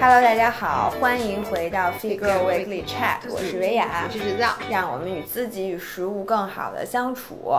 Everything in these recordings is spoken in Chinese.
Hello，大家好，欢迎回到 Figure Weekly Chat，我是维雅，我是制造，让我们与自己与食物更好的相处。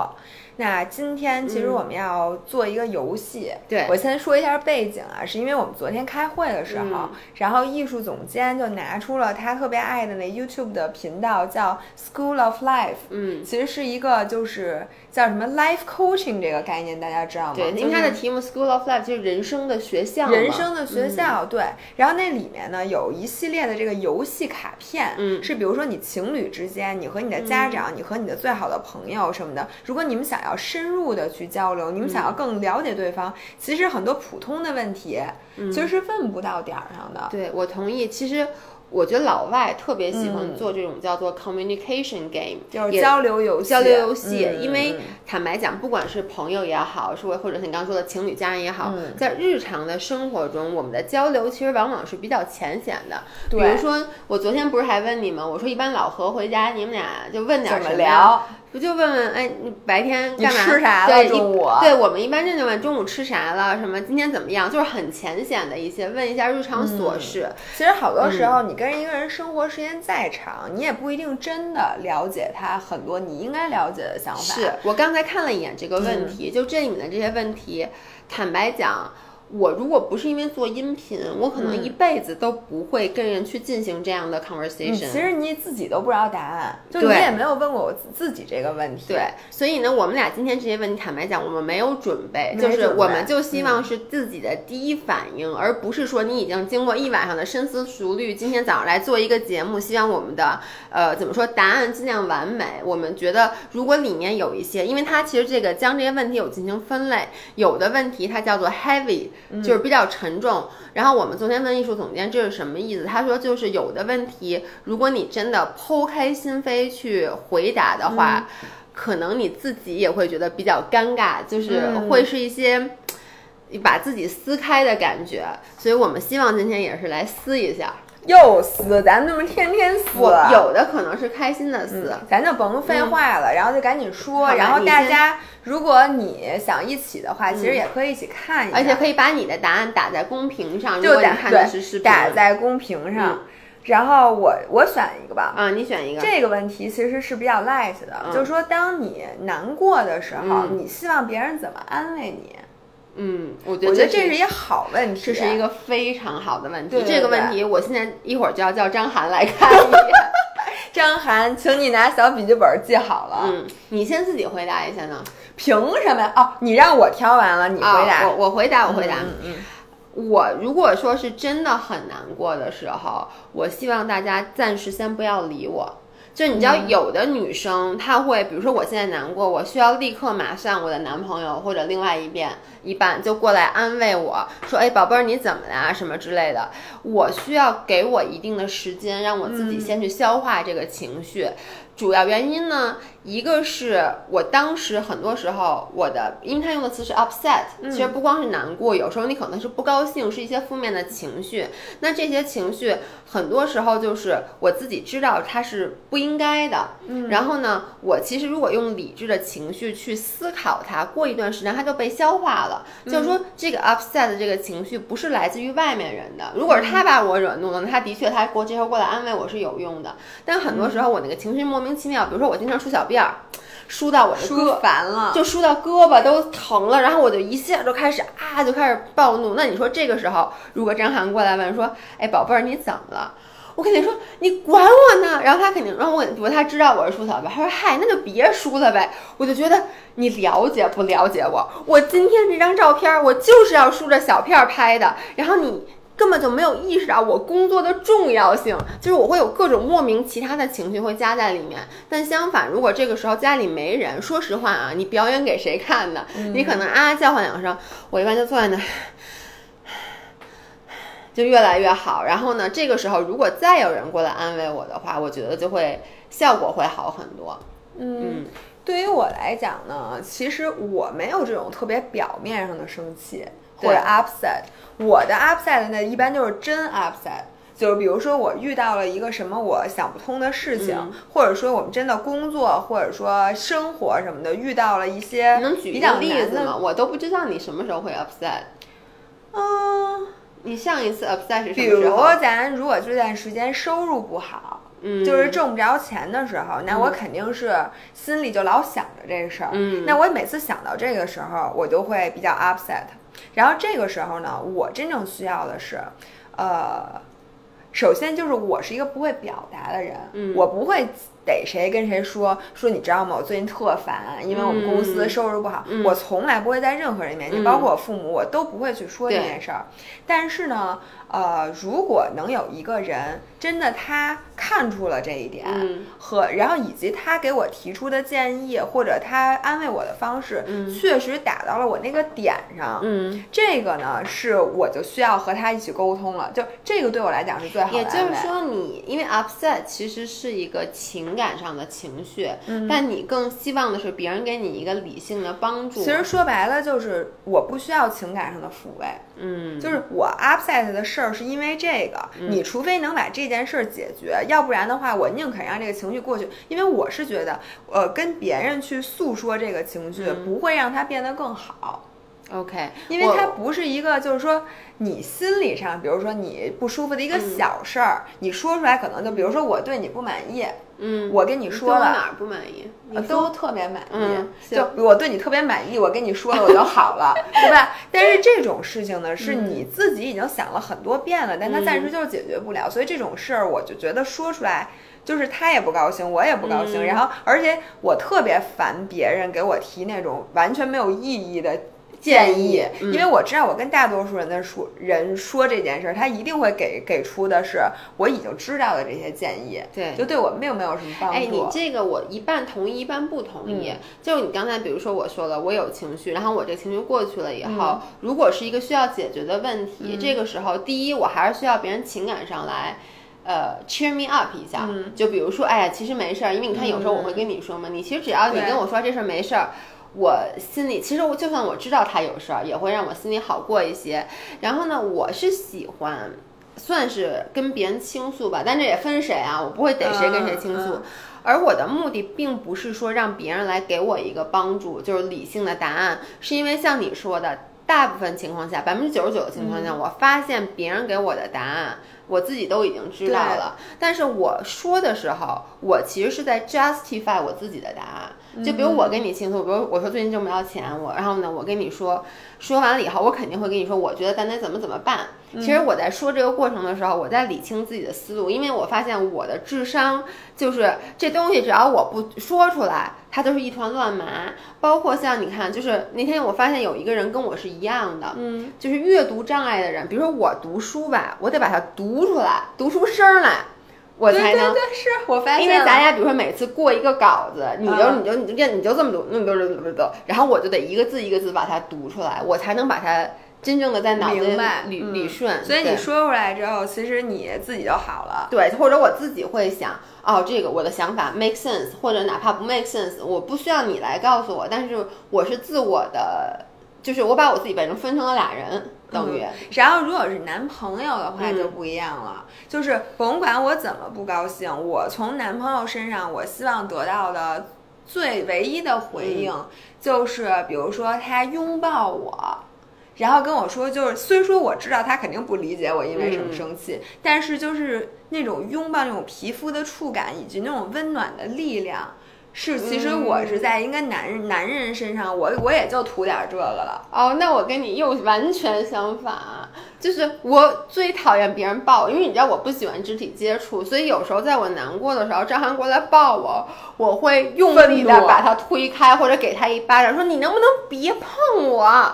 那今天其实我们要做一个游戏，对。我先说一下背景啊，是因为我们昨天开会的时候，嗯。然后艺术总监就拿出了他特别爱的那 YouTube 的频道，叫 School of Life，嗯，其实是一个就是叫什么 Life Coaching 这个概念，大家知道吗？对，就是因为它的题目 School of Life 就是人生的学校，人生的学校，对。然后那里面呢有一系列的这个游戏卡片，嗯。是比如说你情侣之间，你和你的家长，你和你的最好的朋友什么的，如果你们想要深入的去交流，你们想要更了解对方，其实很多普通的问题其实是问不到点儿上的。对我同意。其实我觉得老外特别喜欢嗯做这种叫做 communication game，就是交流游戏，交流游戏，嗯因为嗯坦白讲，不管是朋友也好，是或者是你刚刚说的情侣家人也好，嗯在日常的生活中，我们的交流其实往往是比较浅显的。比如说，我昨天不是还问你们，我说一般老何回家，你们俩就问点什么？聊？不就问问，哎，你白天你干嘛？吃啥了对，中午对我们一般这就问中午吃啥了，什么今天怎么样，就是很浅显的一些问一下日常琐事。其实好多时嗯候，你跟一个人生活时间再长，你也不一定真的了解他很多你应该了解的想法。是我刚才看了一眼这个问题，就这里面的这些问题，坦白讲。我如果不是因为做音频，我可能嗯一辈子都不会跟人去进行这样的 conversation。其实你自己都不知道答案，就你也没有问过我自自己这个问题。对，所以呢，我们俩今天这些问题，坦白讲，我们没有准备，没就是我们就希望是自己的第一反应，而不是说你已经经过一晚上的深思熟虑，今天早上来做一个节目，希望我们的呃怎么说答案尽量完美。我们觉得如果里面有一些，因为它其实这个将这些问题有进行分类，有的问题它叫做 heavy，就是比较沉重。然后我们昨天问艺术总监这是什么意思，他说就是有的问题，如果你真的剖开心扉去回答的话。可能你自己也会觉得比较尴尬，就是嗯会是一些把自己撕开的感觉，所以我们希望今天也是来撕一下。又撕，咱们这么天天撕，我有的可能是开心的撕，咱就甭废话了，然后就赶紧说。然后大家，如果你想一起的话，其实也可以一起看一下，而且可以把你的答案打在公屏上，如果你就打看的是视频，打在公屏上。然后我我选一个吧。啊，你选一个。这个问题其实是比较 light 的，嗯就是说，当你难过的时候，嗯你希望别人怎么安慰你？嗯，我觉我得这觉得这是一个好问题，这是一个非常好的问题。对对这个问题，我现在一会儿就要叫张涵来看一眼。张涵，请你拿小笔记本记好了。嗯，你先自己回答一下呢？凭什么呀？哦，你让我挑完了，你回答。啊、我我回答，我回答。嗯嗯我如果说是真的很难过的时候，我希望大家暂时先不要理我。就你知道，有的女生她会，比如说我现在难过，我需要立刻马上我的男朋友或者另外一边一半就过来安慰我说，哎，宝贝儿你怎么啦？什么之类的。我需要给我一定的时间，让我自己先去消化这个情绪。主要原因呢，一个是我当时很多时候我的，因为他用的词是 upset，、其实不光是难过，有时候你可能是不高兴，是一些负面的情绪。那这些情绪很多时候就是我自己知道它是不应该的，嗯、然后呢，我其实如果用理智的情绪去思考它，过一段时间它就被消化了。就是说，这个 upset 的这个情绪不是来自于外面人的，如果是他把我惹怒了，那他的确他过这时候过来安慰我是有用的。但很多时候我那个情绪莫名其妙，比如说我经常出小辫儿，梳到我的梳胳烦了，就梳到胳膊都疼了，然后我就一下就开始啊，就开始暴怒。那你说这个时候，如果张涵过来问说：“哎，宝贝儿，你怎么了？”我肯定说你管我呢，然后他肯定，然后我比如他知道我是梳头发，他说嗨，那就别梳了呗。我就觉得你了解不了解我？我今天这张照片我就是要梳着小片拍的，然后你根本就没有意识到我工作的重要性，就是我会有各种莫名其他的情绪会加在里面。但相反，如果这个时候家里没人，说实话啊，你表演给谁看呢？你可能啊叫唤两声，我一般就坐在那儿。就越来越好，然后呢，这个时候如果再有人过来安慰我的话，我觉得就会效果会好很多。嗯，对于我来讲呢，其实我没有这种特别表面上的生气或者 upset，我的 upset 呢一般就是真 upset。就是比如说我遇到了一个什么我想不通的事情，嗯或者说我们真的工作或者说生活什么的遇到了一些能举比较一个例子吗？我都不知道你什么时候会 upset。嗯，你上一次 upset 是什比如么时候？咱如果这段时间收入不好，嗯，就是挣不着钱的时候，那我肯定是心里就老想着这个事儿。嗯那我每次想到这个时候，我就会比较 upset。然后这个时候呢，我真正需要的是，呃，首先就是我是一个不会表达的人，嗯。我不会逮谁跟谁说说你知道吗？我最近特烦，因为我们公司嗯收入不好，嗯我从来不会在任何人面前，嗯包括我父母，我都不会去说这件事儿。但是呢，呃，如果能有一个人真的他看出了这一点，嗯和然后以及他给我提出的建议或者他安慰我的方式，嗯确实打到了我那个点上。嗯，这个呢，是我就需要和他一起沟通了，就这个对我来讲是最好的也。就是说你，因为 upset 其实是一个情感上的情绪，嗯。但你更希望的是别人给你一个理性的帮助。其实说白了就是我不需要情感上的抚慰，嗯，就是我 upset 的事儿是因为这个，你除非能把这件事儿解决，要不然的话，我宁肯让这个情绪过去，因为我是觉得，呃，跟别人去诉说这个情绪，不会让它变得更好。OK，因为它不是一个，就是说你心理上，比如说你不舒服的一个小事儿，你说出来可能就，比如说我对你不满意，嗯，我跟你你说了，哪儿不满意？你都特别满意，嗯就我对你特别满意，我跟你说了我就好了，对吧？但是这种事情呢，是你自己已经想了很多遍了，但他暂时就是解决不了，所以这种事儿我就觉得说出来。就是他也不高兴，我也不高兴，嗯。然后而且我特别烦别人给我提那种完全没有意义的建议，嗯。因为我知道我跟大多数人的说人说这件事儿，他一定会给给出的是我已经知道的这些建议，对。就对我并没有什么帮助。哎，你这个我一半同意，一半不同意。就你刚才比如说我说了，我有情绪，然后我这情绪过去了以后，如果是一个需要解决的问题，这个时候第一我还是需要别人情感上来。呃，cheer me up 一下，就比如说，哎呀，其实没事儿，因为你看，有时候我会跟你说嘛，你其实只要你跟我说这事儿没事儿，我心里其实我就算我知道他有事儿，也会让我心里好过一些。然后呢，我是喜欢算是跟别人倾诉吧，但这也分谁啊，我不会逮谁跟谁倾诉。嗯嗯而我的目的并不是说让别人来给我一个帮助，就是理性的答案，是因为像你说的，大部分情况下，百分之九十九的情况下，我发现别人给我的答案，我自己都已经知道了。但是我说的时候，我其实是在 justify 我自己的答案。就比如我跟你倾诉，比如我说最近挣不着钱，我然后呢，我跟你说，说完了以后，我肯定会跟你说，我觉得咱得怎么怎么办。其实我在说这个过程的时候，我在理清自己的思路，因为我发现我的智商就是这东西，只要我不说出来，它都是一团乱麻。包括像你看，就是那天我发现有一个人跟我是一样的，嗯，就是阅读障碍的人，比如说我读书吧，我得把它读出来，读出声儿来，我才能。对对对，是我发现，因为咱俩比如说每次过一个稿子，你就、嗯你就你就你就这么读，那么读读读读，然后我就得一个字一个字把它读出来，我才能把它真正的在脑子里明白理嗯理顺。所以你说出来之后，其实你自己就好了。对，或者我自己会想，哦，这个我的想法 make sense，或者哪怕不 make sense，我不需要你来告诉我，但是我是自我的，就是我把我自己本身分成了俩人，等于。然后如果是男朋友的话嗯就不一样了，就是甭管我怎么不高兴，我从男朋友身上我希望得到的最唯一的回应，就是比如说他拥抱我。然后跟我说，就是虽说我知道他肯定不理解我因为什么生气，但是就是那种拥抱那种皮肤的触感以及那种温暖的力量，是其实我是在应该男人男人身上，我我也就图点这个了。哦，那我跟你又完全相反，就是我最讨厌别人抱我，因为你知道我不喜欢肢体接触，所以有时候在我难过的时候，张涵过来抱我，我会用力的把他推开，或者给他一巴掌，说你能不能别碰我？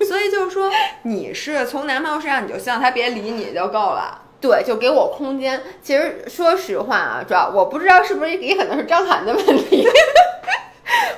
所以就是说，你是从男朋友身上，你就希望他别理你就够了。对，就给我空间。其实说实话啊，主要我不知道是不是也可能是张涵的问题，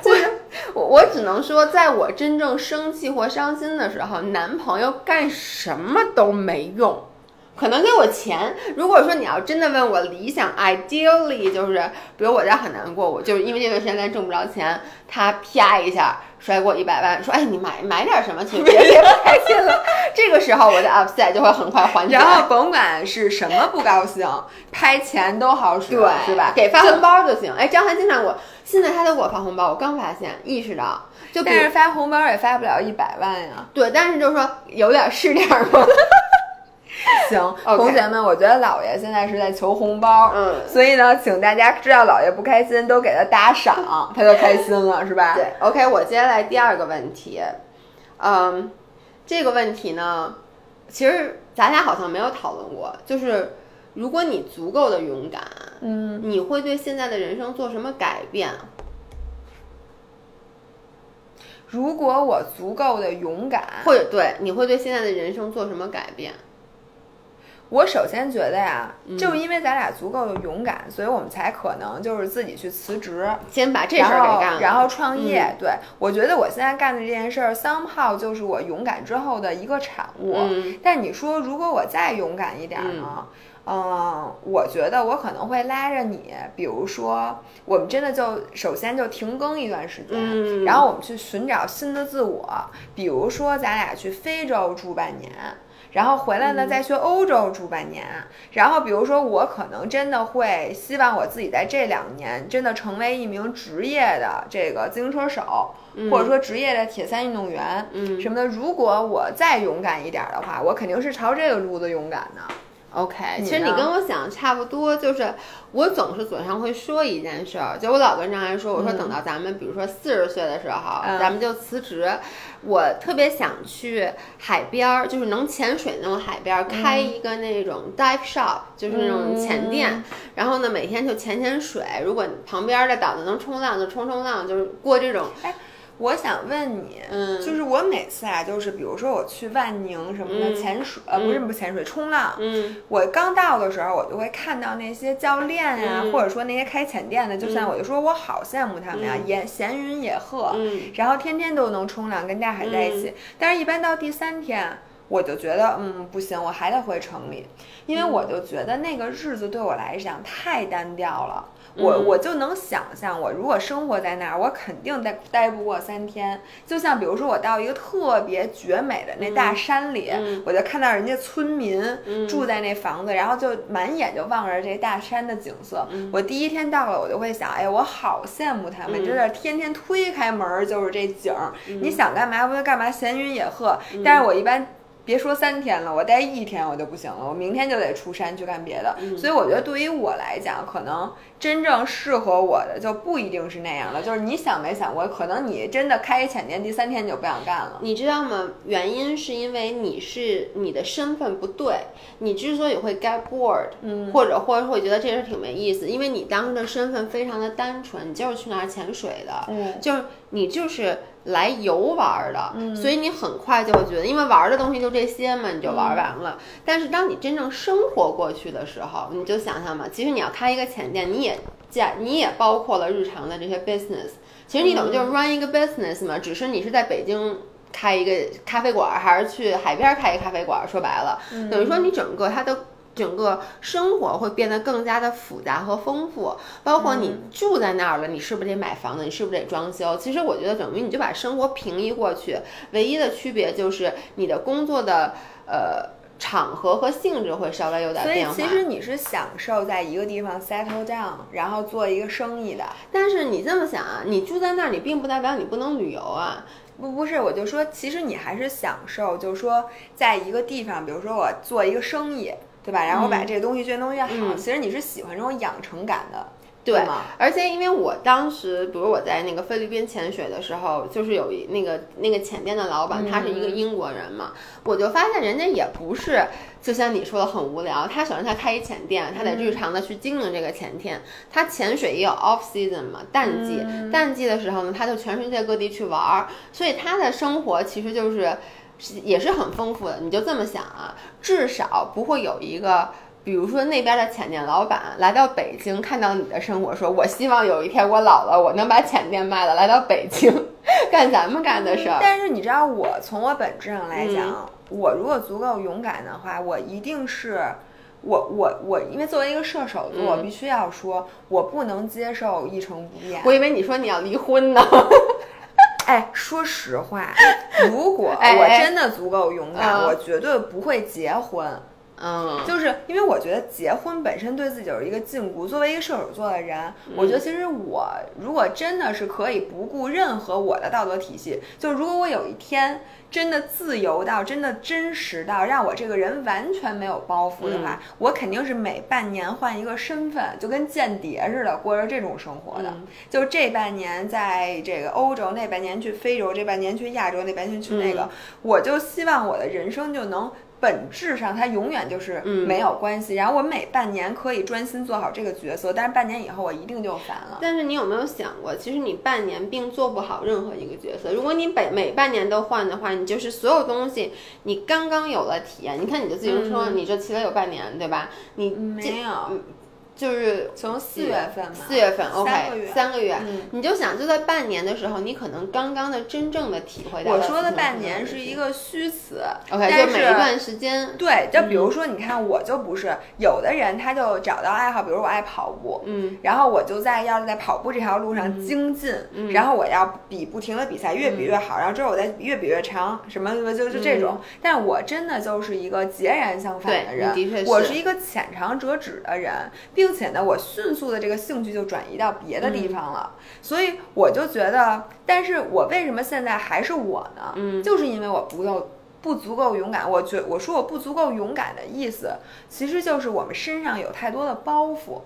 就 是我我只能说，在我真正生气或伤心的时候，男朋友干什么都没用。可能给我钱。如果说你要真的问我理想，ideally 就是，比如我家很难过，我就是因为那段时间咱挣不着钱，他啪一下甩给我一百万，说哎你买买点什么去，别别不开心了。这个时候我的 upset 就会很快缓解。然后甭管是什么不高兴，拍钱都好使，对，是吧？给发红包就行。哎，张涵经常给我，现在他都给我发红包，我刚发现意识到，就但是发红包也发不了一百万呀。对，但是就是说有点是点儿嘛。行，同学们，我觉得姥爷现在是在求红包，嗯所以呢，请大家知道姥爷不开心，都给他打赏，他就开心了，是吧？对，OK，我接下来第二个问题，嗯，这个问题呢，其实咱俩好像没有讨论过，就是如果你足够的勇敢，嗯，你会对现在的人生做什么改变？如果我足够的勇敢，或者对，你会对现在的人生做什么改变？我首先觉得呀，嗯就因为咱俩足够的勇敢，所以我们才可能就是自己去辞职，先把这事儿给干了，然后创业。嗯对我觉得我现在干的这件事儿，somehow 就是我勇敢之后的一个产物。嗯但你说，如果我再勇敢一点儿呢？嗯，我觉得我可能会拉着你，比如说，我们真的就首先就停更一段时间，嗯然后我们去寻找新的自我，比如说咱俩去非洲住半年，然后回来呢再去欧洲住半年，然后比如说我可能真的会希望我自己在这两年真的成为一名职业的这个自行车手，或者说职业的铁三运动员，嗯什么的。如果我再勇敢一点的话，我肯定是朝这个路子勇敢的。OK，其实你跟我想的差不多，就是我总是嘴上会说一件事儿，就我老跟张涵说，我说等到咱们比如说四十岁的时候，嗯咱们就辞职。我特别想去海边儿，就是能潜水那种海边儿，开一个那种 dive shop，就是那种潜店。然后呢，每天就潜潜水，如果旁边的岛子能冲浪就冲冲浪，就是过这种，我想问你，嗯。就是我每次啊，就是比如说我去万宁什么的嗯。潜水，呃，不是不潜水，冲浪。嗯。我刚到的时候，我就会看到那些教练呀、嗯。或者说那些开潜店的，就像我就说我好羡慕他们呀，闲闲云野鹤，嗯。然后天天都能冲浪，跟大海在一起。但是，一般到第三天，我就觉得，嗯，不行，我还得回城里，因为我就觉得那个日子对我来讲太单调了。我嗯我就能想象，我如果生活在那儿，我肯定待待不过三天。就像比如说，我到一个特别绝美的那大山里，嗯我就看到人家村民嗯住在那房子，然后就满眼就望着这大山的景色。嗯我第一天到了，我就会想，哎，我好羡慕他们，嗯真是天天推开门儿就是这景你想干嘛不就干嘛，闲云野鹤。但是我一般。别说三天了，我待一天我就不行了，我明天就得出山去干别的。嗯所以我觉得对于我来讲，可能真正适合我的就不一定是那样的。就是你想没想过，可能你真的开一浅店，第三天你就不想干了。你知道吗？原因是因为你是你的身份不对，你之所以会 get bored，嗯或者或者会觉得这事儿挺没意思，因为你当时的身份非常的单纯，你就是去那儿潜水的，嗯就是你就是来游玩儿的，所以你很快就会觉得，因为玩儿的东西就这些嘛，你就玩儿完了。但是当你真正生活过去的时候，你就想想嘛，其实你要开一个浅店，你也加你也包括了日常的这些 business，其实你等于就是 run 一个 business 嘛，只是你是在北京。开一个咖啡馆，还是去海边开一个咖啡馆？说白了，等于说你整个它的整个生活会变得更加的复杂和丰富，包括你住在那儿了，你是不是得买房子？你是不是得装修？其实我觉得等于你就把生活平移过去，唯一的区别就是你的工作的呃场合和性质会稍微有点所以变化。其实你是享受在一个地方 settle down，然后做一个生意的。但是你这么想啊，你住在那儿，你并不代表你不能旅游啊。不不是，我就说，其实你还是享受，就是说，在一个地方，比如说我做一个生意，对吧？然后我把这个东西越弄越好，嗯其实你是喜欢这种养成感的，对吗？而且因为我当时，比如我在那个菲律宾潜水的时候，就是有一那个那个潜店的老板，他是一个英国人嘛，我就发现人家也不是，就像你说的很无聊。他首先他开一潜店，他得日常的去经营这个潜店。他潜水也有 off season 嘛，淡季，淡季的时候呢，他就全世界各地去玩儿，所以他的生活其实就是也是很丰富的。你就这么想啊，至少不会有一个。比如说那边的浅店老板来到北京，看到你的生活，说：“我希望有一天我老了，我能把浅店卖了，来到北京 干咱们干的事儿。但是你知道，我从我本质上来讲，我如果足够勇敢的话，我一定是。我我我，因为作为一个射手座，我必须要说，我不能接受一成不变。我以为你说你要离婚呢。哎，说实话，如果我真的足够勇敢，我绝对不会结婚。嗯，就是因为我觉得结婚本身对自己就是一个禁锢。作为一个射手座的人，我觉得其实我如果真的是可以不顾任何我的道德体系，就如果我有一天真的自由到真的真实到让我这个人完全没有包袱的话，我肯定是每半年换一个身份，就跟间谍似的过着这种生活的。就这半年在这个欧洲，那半年去非洲，这半年去亚洲，那半年去那个，我就希望我的人生就能。本质上，它永远就是没有关系。然后我每半年可以专心做好这个角色，但是半年以后我一定就烦了。但是你有没有想过，其实你半年并做不好任何一个角色。如果你每每半年都换的话，你就是所有东西你刚刚有了体验。你看你的自行车，你这骑了有半年，对吧？你没有。就是从四月份嘛，四月份，OK，三个月，你就想就在半年的时候，你可能刚刚的真正的体会到。我说的半年是一个虚词，OK，就每一段时间。对，就比如说，你看，我就不是有的人，他就找到爱好，比如我爱跑步，嗯，然后我就在要在跑步这条路上精进，然后我要比不停的比赛，越比越好，然后之后我再越比越长，什么就就这种。但我真的就是一个截然相反的人，我是一个浅尝辄止的人。并且呢，我迅速的这个兴趣就转移到别的地方了，所以我就觉得，但是我为什么现在还是我呢？嗯，就是因为我不够不足够勇敢。我觉我说我不足够勇敢的意思，其实就是我们身上有太多的包袱。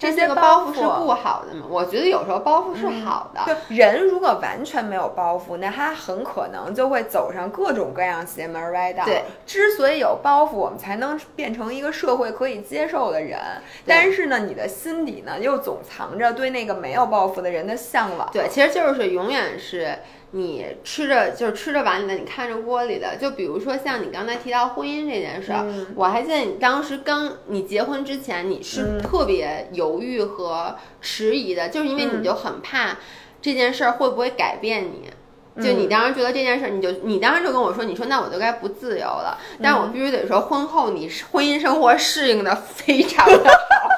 这些包袱是不好的吗？我觉得有时候包袱是好的。就人如果完全没有包袱，那他很可能就会走上各种各样邪门歪道。对，之所以有包袱，我们才能变成一个社会可以接受的人。但是呢，你的心底呢，又总藏着对那个没有包袱的人的向往。对，其实就是永远是。你吃着就是吃着碗里的，你看着锅里的。就比如说像你刚才提到婚姻这件事儿，我还记得你当时刚你结婚之前，你是特别犹豫和迟疑的，就是因为你就很怕这件事儿会不会改变你。就你当时觉得这件事儿，你就你当时就跟我说，你说那我就该不自由了。但我必须得说，婚后你婚姻生活适应的非常的好。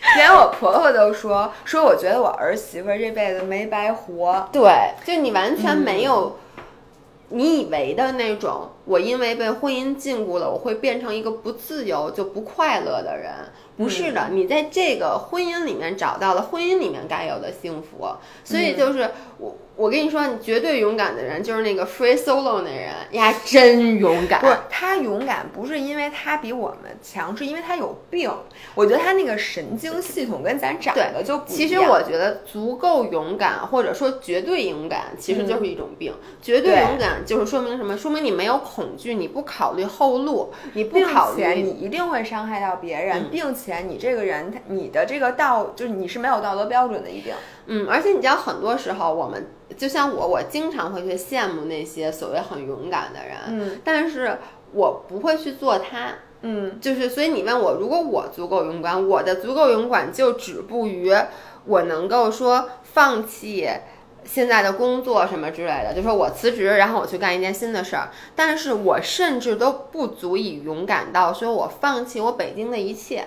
连我婆婆都说说，我觉得我儿媳妇这辈子没白活。对，就你完全没有你以为的那种，我因为被婚姻禁锢了，我会变成一个不自由就不快乐的人。不是的，你在这个婚姻里面找到了婚姻里面该有的幸福，所以就是我。我跟你说，你绝对勇敢的人就是那个 free solo 那人呀，真勇敢。不是他勇敢，不是因为他比我们强，是因为他有病。我觉得他那个神经系统跟咱长得就不一样。其实我觉得足够勇敢，或者说绝对勇敢，其实就是一种病。绝对勇敢就是说明什么？说明你没有恐惧，你不考虑后路，你不考虑你一定会伤害到别人，并且你这个人，你的这个道就是你是没有道德标准的，一定。嗯，而且你知道，很多时候我们就像我，我经常会去羡慕那些所谓很勇敢的人，嗯，但是我不会去做他，嗯，就是所以你问我，如果我足够勇敢，我的足够勇敢就止步于我能够说放弃现在的工作什么之类的，就说我辞职，然后我去干一件新的事儿，但是我甚至都不足以勇敢到说我放弃我北京的一切。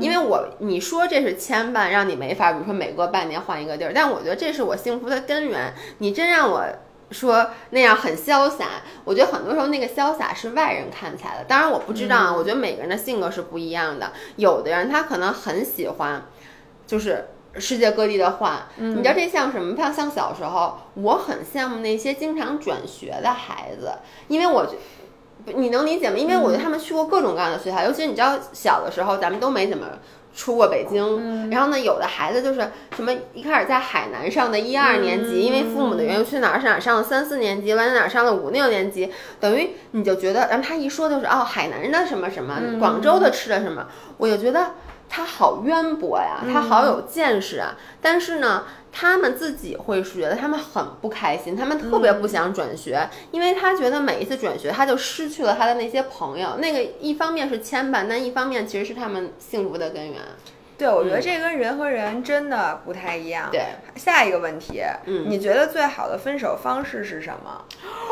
因为我你说这是牵绊，让你没法，比如说每隔半年换一个地儿，但我觉得这是我幸福的根源。你真让我说那样很潇洒，我觉得很多时候那个潇洒是外人看起来的。当然我不知道啊，我觉得每个人的性格是不一样的。有的人他可能很喜欢，就是世界各地的换。你知道这像什么？像像小时候，我很羡慕那些经常转学的孩子，因为我觉。你能理解吗？因为我觉得他们去过各种各样的学校，尤其你知道，小的时候咱们都没怎么出过北京。然后呢，有的孩子就是什么一开始在海南上的一二年级，因为父母的原因去哪儿上哪儿上了三四年级，完在哪儿上了五六年级，等于你就觉得，然后他一说就是哦，海南的什么什么，广州的吃的什么，我就觉得他好渊博呀，他好有见识啊。但是呢。他们自己会觉得他们很不开心，他们特别不想转学，因为他觉得每一次转学他就失去了他的那些朋友。那个一方面是牵绊，但一方面其实是他们幸福的根源。对，我觉得这跟人和人真的不太一样。对，下一个问题，嗯。你觉得最好的分手方式是什么？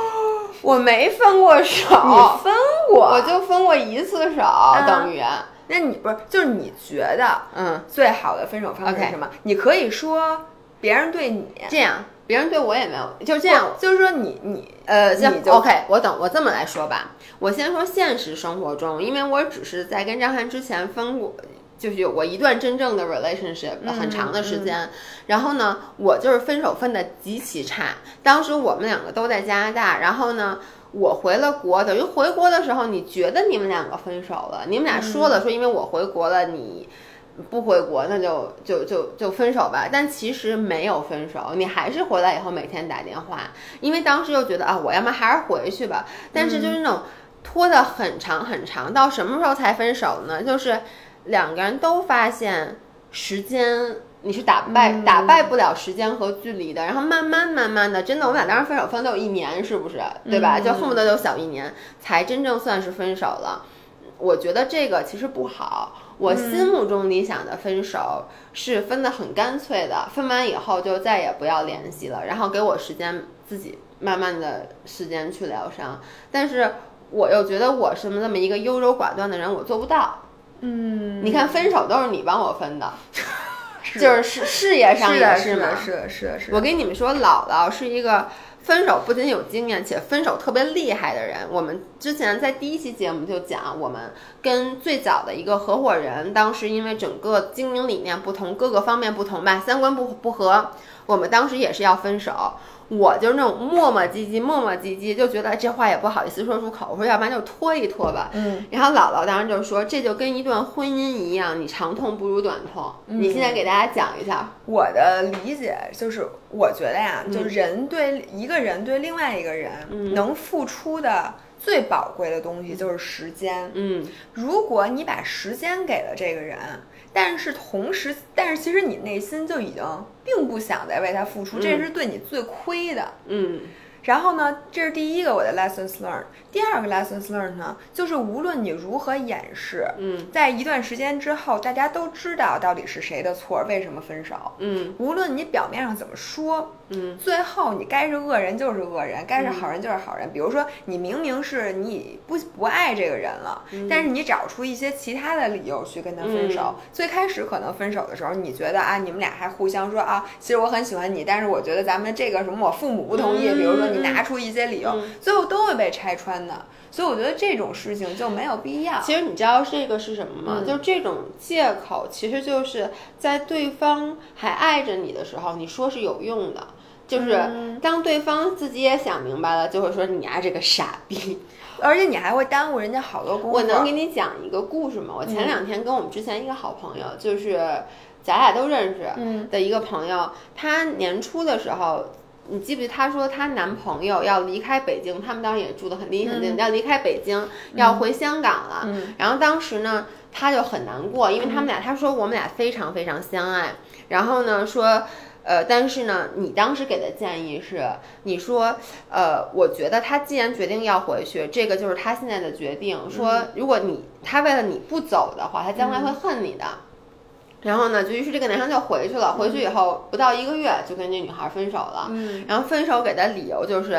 我没分过手，你分过，我就分过一次手，等于，那你不是就是你觉得嗯，最好的分手方式是什么？你可以说别人对你这样，别人对我也没有，就这样。就是说你你呃，这你就 OK，我等我这么来说吧。我先说现实生活中，因为我只是在跟张翰之前分过，就是有过一段真正的 relationship，、很长的时间。然后呢，我就是分手分的极其差。当时我们两个都在加拿大，然后呢。我回了国，等于回国的时候，你觉得你们两个分手了？你们俩说了说，因为我回国了，你不回国，那就就就就分手吧。但其实没有分手，你还是回来以后每天打电话，因为当时又觉得啊，我要么还是回去吧。但是就是那种拖得很长很长，到什么时候才分手呢？就是两个人都发现时间。你是打败、嗯打败不了时间和距离的，然后慢慢慢慢的，真的，我们俩当时分手分都有一年，是不是？对吧？嗯就恨不得有小一年，才真正算是分手了。我觉得这个其实不好。我心目中理想的分手是分得很干脆的，分完以后就再也不要联系了，然后给我时间自己慢慢的时间去疗伤。但是我又觉得我是那么一个优柔寡断的人，我做不到。嗯，你看分手都是你帮我分的，就是事事业上也是的，是嘛，。是，是，是。我跟你们说，姥姥是一个分手不仅有经验，且分手特别厉害的人。我们之前在第一期节目就讲，我们跟最早的一个合伙人，当时因为整个经营理念不同，各个方面不同吧，三观不不合，我们当时也是要分手。我就是那种磨磨唧唧、磨磨唧唧，就觉得这话也不好意思说出口。我说要不然就拖一拖吧。嗯，然后姥姥当时就说，这就跟一段婚姻一样，你长痛不如短痛。你现在给大家讲一下。我的理解就是，我觉得呀，嗯就人对一个人对另外一个人能付出的最宝贵的东西就是时间。嗯如果你把时间给了这个人，但是同时，但是其实你内心就已经并不想再为他付出，这是对你最亏的。嗯然后呢，这是第一个我的 lessons learned。第二个 lessons learned 呢，就是无论你如何掩饰，嗯在一段时间之后，大家都知道到底是谁的错，为什么分手。嗯无论你表面上怎么说，嗯最后你该是恶人就是恶人，该是好人就是好人。比如说，你明明是你不不爱这个人了，但是你找出一些其他的理由去跟他分手。最开始可能分手的时候，你觉得啊，你们俩还互相说啊，其实我很喜欢你，但是我觉得咱们这个什么，我父母不同意。嗯比如说你拿出一些理由，嗯最后都会被拆穿的。所以我觉得这种事情就没有必要。其实你知道这个是什么吗？嗯就这种借口，其实就是在对方还爱着你的时候，你说是有用的。就是嗯当对方自己也想明白了，就会说你啊这个傻逼。而且你还会耽误人家好多工作。我能给你讲一个故事吗？我前两天跟我们之前一个好朋友，就是咱俩都认识嗯的一个朋友，他年初的时候。你记不记得她说她男朋友要离开北京，他们当时也住得很离很近，要离开北京，要回香港了。嗯然后当时呢，她就很难过，因为他们俩，她说我们俩非常非常相爱。然后呢，说，呃，但是呢，你当时给的建议是，你说，呃，我觉得他既然决定要回去，这个就是他现在的决定。说，如果你他为了你不走的话，他将来会恨你的。然后呢，就于是这个男生就回去了。回去以后不到一个月，就跟这女孩分手了。嗯然后分手给的理由就是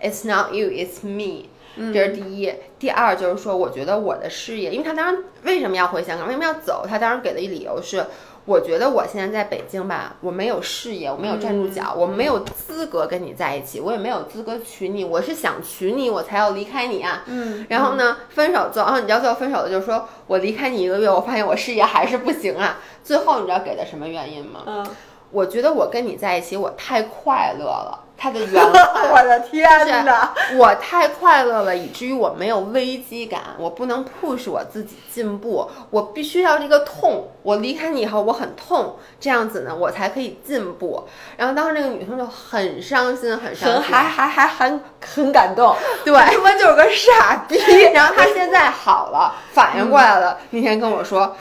，It's not you, it's me。嗯这是第一，第二就是说，我觉得我的事业，因为他当时为什么要回香港，为什么要走？他当时给的理由是，我觉得我现在在北京吧，我没有事业，我没有站住脚，我没有资格跟你在一起，我也没有资格娶你，我是想娶你，我才要离开你啊。嗯，然后呢，分手之后，然后你知道最后分手的就是说我离开你一个月，我发现我事业还是不行啊。最后你知道给的什么原因吗？嗯，我觉得我跟你在一起，我太快乐了。他的原话我的天哪！我太快乐了，以至于我没有危机感，我不能 push 我自己进步，我必须要这个痛。我离开你以后，我很痛，这样子呢，我才可以进步。然后当时那个女生就很伤心，很伤心，还还还很很感动，对，他妈就是个傻逼。然后他现在好了，反应过来了，那天跟我说，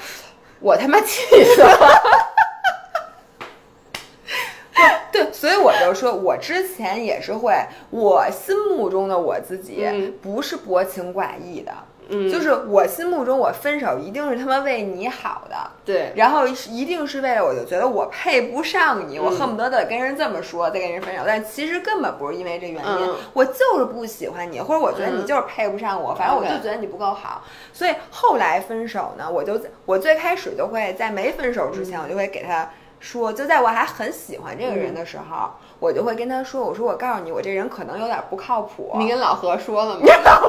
我他妈气死了。对，所以我就说，我之前也是会，我心目中的我自己嗯不是薄情寡义的，嗯就是我心目中我分手一定是他妈为你好的，对，然后一定是为了我就觉得我配不上你，我嗯恨不得得跟人这么说，再跟人分手。但其实根本不是因为这原因，嗯我就是不喜欢你，或者我觉得你嗯就是配不上我，反正我就觉得你不够好。所以后来分手呢，我就我最开始就会在没分手之前，我就会给他说，就在我还很喜欢这个人的时候，我就会跟他说，我说我告诉你，我这人可能有点不靠谱。你跟老何说了吗？老何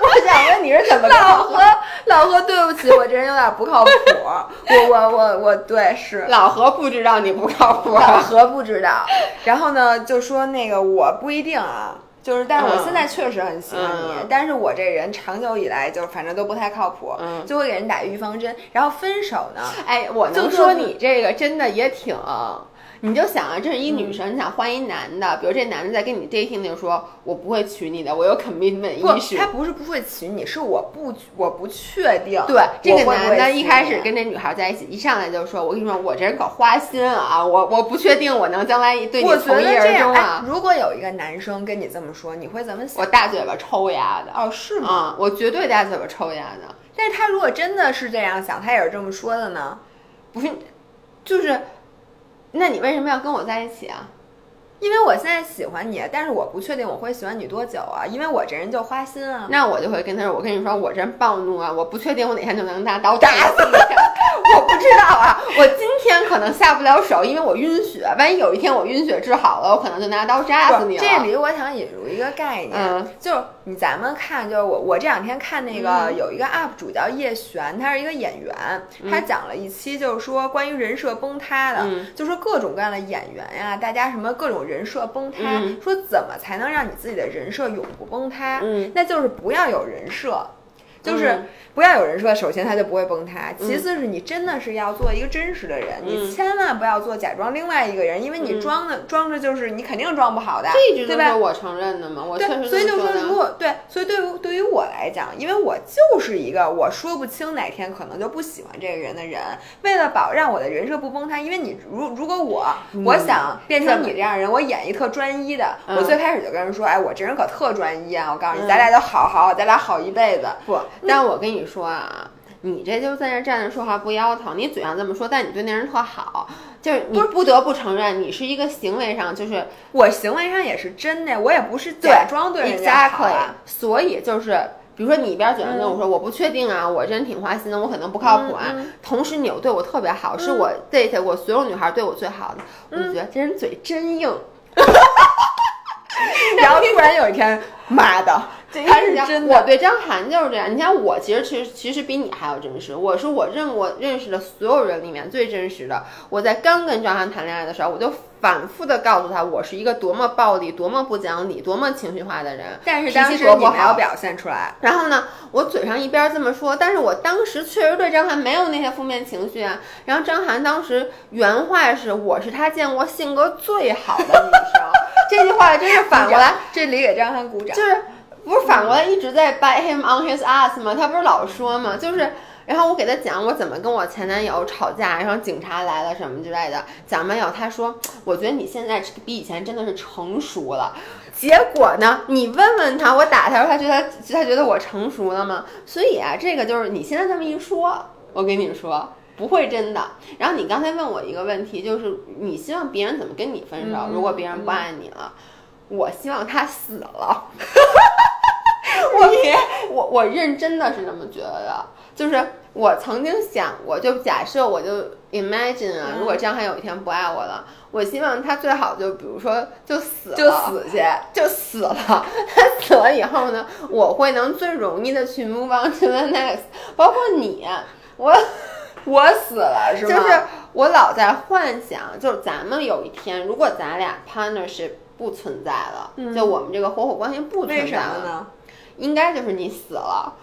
我想问你是怎么跟老老何，老何，对不起，我这人有点不靠谱。我我我我，对是。老何不知道你不靠谱，老何不知道，然后呢，就说那个我不一定啊，就是，但是我嗯。现在确实很喜欢你，嗯。但是我这人长久以来就反正都不太靠谱，嗯。就会给人打预防针。然后分手呢，哎，我能说你这个真的也挺，你就想啊，这是一女生，你想换一男的，比如这男的在跟你 dating 的时候说，我不会娶你的，我有 commitment 意，识。他不是不会娶你，是我不我不确定。对，这个男的一开始跟这女孩在一起，一上来就说：“我跟你说，我这人可花心啊，我我不确定我能将来对你从一而终啊，，如果有一个男生跟你这么说，你会怎么想？我大嘴巴抽丫的。”哦，是吗？啊、我绝对大嘴巴抽丫的，但是他如果真的是这样想，他也是这么说的呢？不是，就是，那你为什么要跟我在一起啊？因为我现在喜欢你，但是我不确定我会喜欢你多久啊，因为我这人就花心啊。那我就会跟他说，我跟你说，我这人暴怒啊，我不确定我哪天就能拿刀打死你。我不知道啊，我今天可能下不了手，因为我晕血。万一有一天我晕血治好了，我可能就拿刀扎死你了。这里我想引入一个概念，嗯就是你咱们看，就是我我这两天看那个、嗯。有一个 UP 主叫叶璇，他是一个演员，他讲了一期就是说关于人设崩塌的，嗯。就说各种各样的演员呀，大家什么各种人设崩塌，嗯。说怎么才能让你自己的人设永不崩塌？嗯。那就是不要有人设。就是嗯不要有人说，首先他就不会崩塌。其次是你真的是要做一个真实的人，你嗯千万不要做假装另外一个人，因为你嗯装的装着就是你肯定装不好的，对吧？我承认的嘛，我确对，实所以就说，如果对，所以对于对于我来讲，因为我就是一个我说不清哪天可能就不喜欢这个人的人，为了保让我的人设不崩塌，因为你如如果我、我想变成你这样人，我演一特专一的，嗯我最开始就跟人说，哎，我这人可特专一啊，我告诉你，嗯咱俩就好好，咱俩好一辈子。不，但我跟你说啊，你这就在那站着说话不腰疼，你嘴上这么说，但你对那人特好，就是你不得不承认，你是一个行为上就是我行为上也是真的，我也不是假装对人家好 exactly，啊。所以就是。比如说你一边嘴上跟我说、我不确定啊，我这人挺花心的，我可能不靠谱啊。嗯嗯同时你又对我特别好，是我 date 过所有女孩对我最好的，我就觉得这人嘴真硬。然后突然有一天，妈的，这他是真的。我对张涵就是这样。你像我，其实其实其实比你还要真实。我是我认我认识的所有人里面最真实的。我在刚跟张涵谈恋爱的时候，我就反复的告诉他，我是一个多么暴力、多么不讲理、多么情绪化的人。但是当时你气多不好。没有表现出来，然后呢，我嘴上一边这么说，但是我当时确实对张涵没有那些负面情绪啊。然后张涵当时原话是：“我是他见过性格最好的女生。”这句话真是反过来，这里给张涵鼓掌。就是不是反过来一直在 bite him on his ass 吗？他不是老说吗？就是。然后我给他讲我怎么跟我前男友吵架，然后警察来了什么之类的，讲没有？他说，我觉得你现在比以前真的是成熟了。结果呢，你问问他，我打他，他觉得他觉得我成熟了吗？所以啊，这个就是你现在这么一说，我跟你说不会真的。然后你刚才问我一个问题，就是你希望别人怎么跟你分手？嗯如果别人不爱你了，我希望他死了。我我我认真的是这么觉得的，就是我曾经想过，就假设我就 imagine 啊，嗯如果张翰有一天不爱我了，我希望他最好就比如说就死了，就死去，就死了。他死了以后呢，我会能最容易的去 move on to the next，包括你，我 我死了是吗？就是我老在幻想，就是咱们有一天，如果咱俩 partnership 不存在了，嗯就我们这个合伙关系不存在了，么呢？应该就是你死了。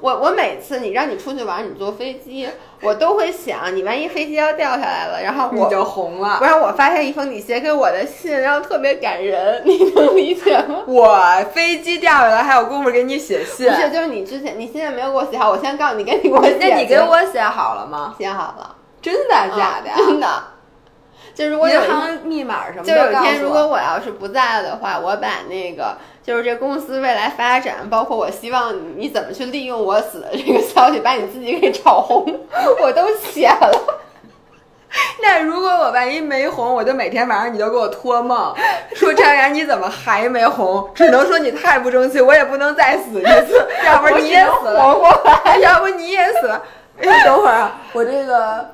我我每次你让你出去玩，你坐飞机，我都会想，你万一飞机要掉下来了，然后我你就红了不。然我发现一封你写给我的信，然后特别感人，你能理解吗？我飞机掉下来还有功夫给你写信不，是，就是你之前你现在没有给我写好，我先告诉你，赶紧给我写。那你给我写好了吗？写好了，真的假的呀？嗯真的。就如果有银行密码什么的，就有一天如果我要是不在了的话，我把那个就是这公司未来发展，包括我希望你怎么去利用我死的这个消息，把你自己给炒红，我都写了。那如果我万一没红，我就每天晚上你都给我托梦，说张然你怎么还没红？只能说你太不争气，我也不能再死一次，要不你也死了。要不你也死了。哎，等会儿啊，我这个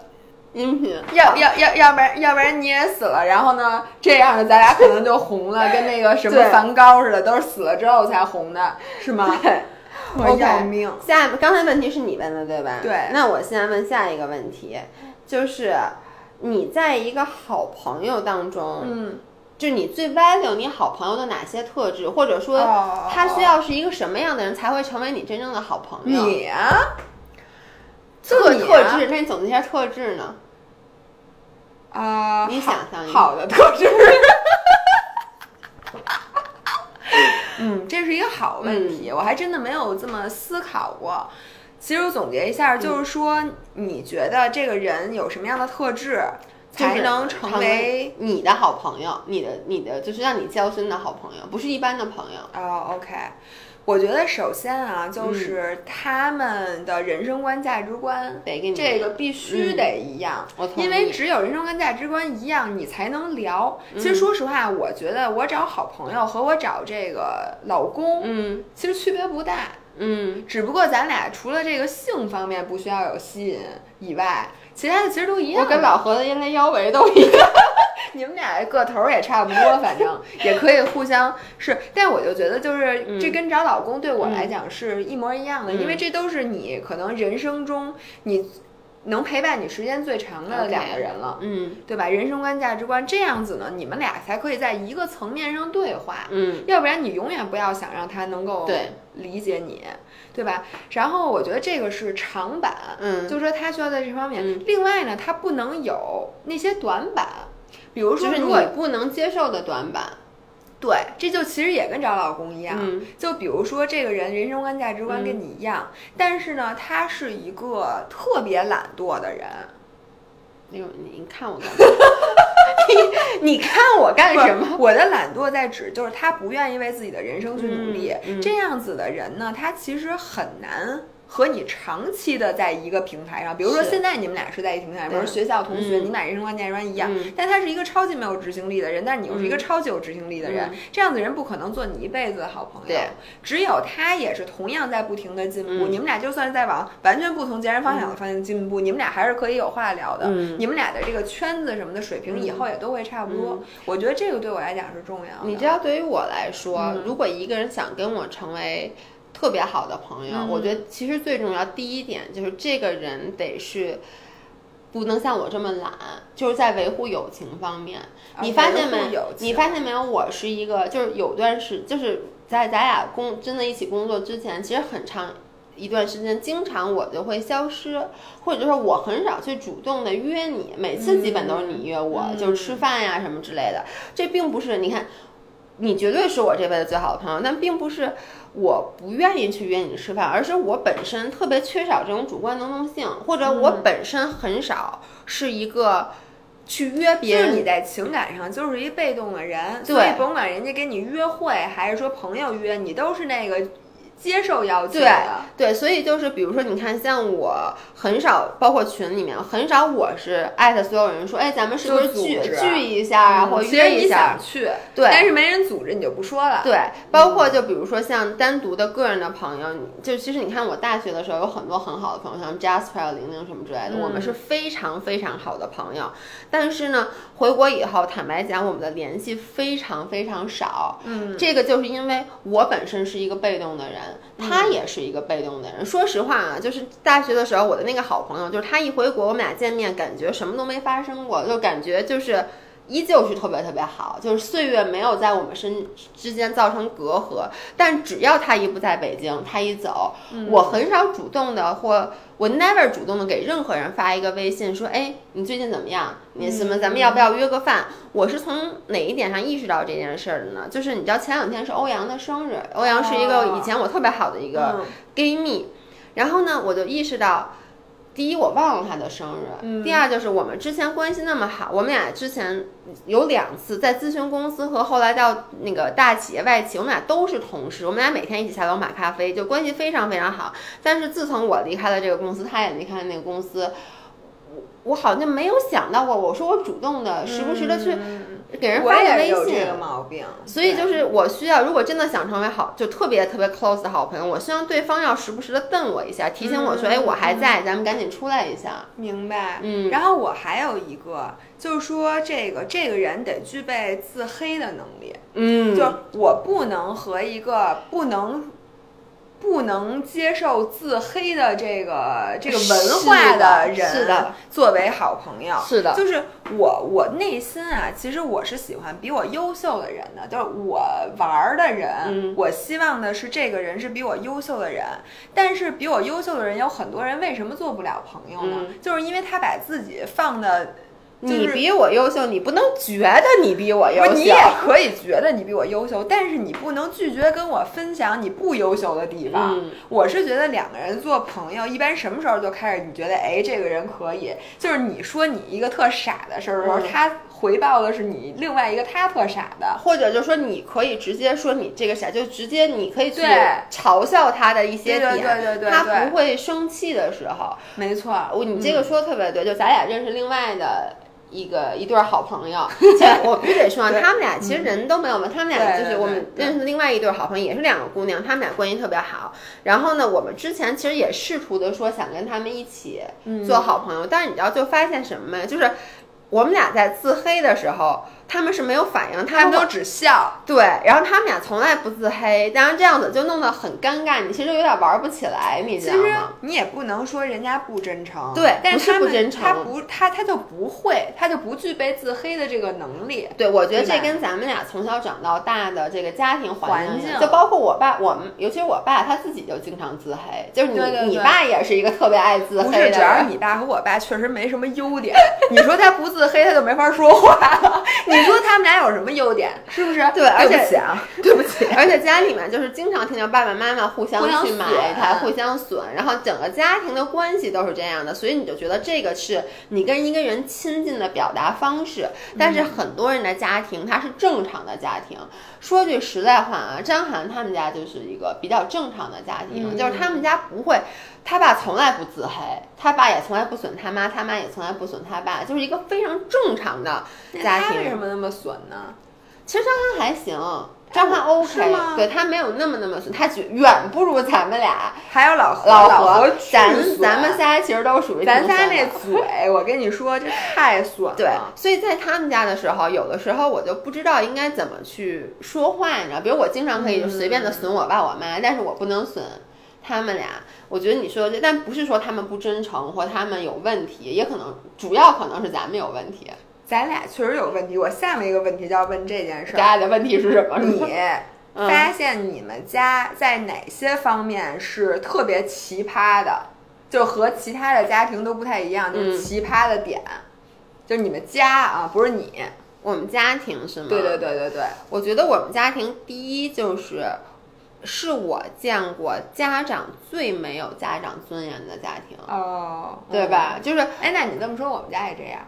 音频要要要，要不然要不然你也死了，然后呢，这样的咱俩可能就红了，跟那个什么梵高似的，都是死了之后才红的，是吗？对。我要命。下刚才问题是你问的对吧？对那我现在问下一个问题，就是你在一个好朋友当中，嗯，就你最 value 你好朋友的哪些特质，或者说哦他需要是一个什么样的人才会成为你真正的好朋友？你啊，特特质，那你总结一下特质呢？啊，你想象一下好的特质。嗯，这是一个好问题，我还真的没有这么思考过。其实我总结一下，就是说，你觉得这个人有什么样的特质，才能成成为你的好朋友，你的你的就是让你交心的好朋友，不是一般的朋友。哦，OK。我觉得首先啊，嗯就是他们的人生观、价值观得跟你这个必须得一样，我同意因为只有人生观、价值观一样，你才能聊。其实说实话，我觉得我找好朋友和我找这个老公，嗯其实区别不大。嗯，只不过咱俩除了这个性方面不需要有吸引以外，其他的其实都一样。我跟老何的因为腰围都一样。你们俩个头儿也差不多，反正也可以互相是。但我就觉得，就是、嗯这跟找老公对我来讲是一模一样的，嗯因为这都是你可能人生中你能陪伴你时间最长的两个人了。嗯对吧？人生观、价值观这样子呢，你们俩才可以在一个层面上对话。嗯要不然你永远不要想让他能够对理解你，对吧？然后我觉得这个是长板，嗯就说他需要在这方面。嗯另外呢，他不能有那些短板，比如说就是如果你不能接受的短板。对，这就其实也跟找老公一样。嗯就比如说这个人人生观、价值观跟你一样，但是呢，他是一个特别懒惰的人。哎呦，你看我干 嘛？你你看我干什么？我的懒惰在指就是他不愿意为自己的人生去努力，这样子的人呢，他其实很难。和你长期的在一个平台上，比如说现在你们俩是在一个平台上，比如说学校同学，嗯。你们俩人生观、价值观一样，嗯。但他是一个超级没有执行力的人，但是你又是一个嗯。超级有执行力的人，嗯。这样的人不可能做你一辈子的好朋友。对，只有他也是同样在不停的进步，嗯。你们俩就算是在往完全不同截然方向的方向进步，你们俩还是可以有话聊的。嗯。你们俩的这个圈子什么的水平，以后也都会差不多。嗯。我觉得这个对我来讲是重要的。你知道，对于我来说，嗯。如果一个人想跟我成为特别好的朋友，嗯我觉得其实最重要第一点就是这个人得是。不能像我这么懒，就是在维护友情方面。啊你发现没你发现没有？我是一个，就是有段时，就是在咱俩工真的一起工作之前，其实很长一段时间，经常我就会消失，或者说我很少去主动的约你，每次基本都是你约我，嗯就是吃饭呀什么之类的。这并不是你看，你绝对是我这辈子最好的朋友，但并不是我不愿意去约你吃饭，而是我本身特别缺少这种主观能动性，或者我嗯。本身很少是一个去约别人就是你在情感上就是一被动的人，所以甭管人家跟你约会还是说朋友约你，都是那个接受邀请对的。对，所以就是比如说，你看，像我很少，包括群里面很少，我是艾特所有人说，哎，咱们是不是聚就组织聚一下啊，或者嗯其实你约一下想？去，对但是没人组织你就不说了。对，包括就比如说像单独的个人的朋友，你就其实你看我大学的时候有很多很好的朋友，像 Jasper、玲玲什么之类的，我们嗯是非常非常好的朋友。但是呢，回国以后，坦白讲，我们的联系非常非常少。嗯，这个就是因为我本身是一个被动的人，他也是一个被动的人。说实话啊，就是大学的时候，我的那个好朋友，就是他一回国，我们俩见面，感觉什么都没发生过，就感觉就是。依旧是特别特别好，就是岁月没有在我们身之间造成隔阂。但只要他一不在北京，他一走，我很少主动的或我 never 主动的给任何人发一个微信说，哎，你最近怎么样？你什么？咱们要不要约个饭？我是从哪一点上意识到这件事儿的呢？就是你知道前两天是欧阳的生日，欧阳是一个以前我特别好的一个嗯 gay 蜜，然后呢，我就意识到。第一我忘了他的生日，嗯第二就是我们之前关系那么好，我们俩之前有两次在咨询公司和后来到那个大企业外企，我们俩都是同事，我们俩每天一起下楼买咖啡，就关系非常非常好。但是自从我离开了这个公司，他也离开了那个公司。我我好像没有想到过，我说我主动的，时不时的去给人发个微信这信个，毛病，所以就是我需要，如果真的想成为好，就特别特别 close 的好朋友，我希望对方要时不时的瞪我一下，提醒我说，哎，我还在，咱们赶紧出来一下。明白。嗯然后我还有一个，就是说这个这个人得具备自黑的能力，嗯就我不能和一个不能。不能接受自黑的这个这个文化的人，是的，作为好朋友，是的就是我我内心啊，其实我是喜欢比我优秀的人的，就是我玩儿的人，嗯我希望的是这个人是比我优秀的人，但是比我优秀的人有很多人为什么做不了朋友呢？嗯就是因为他把自己放的。就是你比我优秀，你不能觉得你比我优秀，你也可以觉得你比我优秀，但是你不能拒绝跟我分享你不优秀的地方。嗯我是觉得两个人做朋友，一般什么时候就开始你觉得，哎，这个人可以，就是你说你一个特傻的事儿的时候，嗯他回报的是你另外一个他特傻的。或者就说你可以直接说你这个傻，就直接你可以去嘲笑他的一些对点，对对对对他不会生气的时候，没错，我你这个说的特别对，就咱俩认识另外的。一个一对儿好朋友，其实我必须得说，他们俩其实人都没有嘛，他们俩就是我们认识另外一对儿好朋友，也是两个姑娘，他们俩关系特别好。然后呢，我们之前其实也试图的说想跟他们一起嗯。做好朋友，但是你知道就发现什么吗？就是我们俩在自黑的时候，他们是没有反应，他们都只笑。对，然后他们俩从来不自黑，当然这样子就弄得很尴尬，你其实有点玩不起来，你知其实道吗？你也不能说人家不真诚，对但是他们不真诚他不他他就不会，他就不具备自黑的这个能力。对，我觉得这跟咱们俩从小长到大的这个家庭环环境就包括我爸，我们尤其是我爸，他自己就经常自黑，就是你你爸也是一个特别爱自黑的不是，人，主要是你爸和我爸确实没什么优点。你说他不自黑，他就没法说话了。你 说他们俩有什么优点？是不是？对而且对不起啊，对不起。而且家里面就是经常听到爸爸妈妈互相去埋损汰、互相损，然后整个家庭的关系都是这样的，所以你就觉得这个是你跟一个人亲近的表达方式。但是很多人的家庭他是正常的家庭，说句实在话啊，张涵他们家就是一个比较正常的家庭，嗯就是他们家不会。他爸从来不自黑，他爸也从来不损他妈，他妈也从来不损他爸，就是一个非常正常的家庭为什。么那么损呢？其实张翰还行，张翰 OK，对他没有那么那么损，他远远不如咱们俩还有老何，老何咱咱们仨其实都属于咱仨那嘴，我跟你说，这太损了。对，所以在他们家的时候，有的时候我就不知道应该怎么去说话，你知道，比如我经常可以就随便的损我爸我妈，但是我不能损他们俩。我觉得你说的这，但不是说他们不真诚或他们有问题，也可能主要可能是咱们有问题。咱俩确实有问题。我下面一个问题就要问这件事咱儿。俩的问题是什么？你嗯发现你们家在哪些方面是特别奇葩的？就和其他的家庭都不太一样，就是嗯奇葩的点。就你们家啊，不是你。我们家庭是吗？对对对对对。我觉得我们家庭第一就是，是我见过家长最没有家长尊严的家庭，哦，对吧？就是哎，那你这么说，我们家也这样。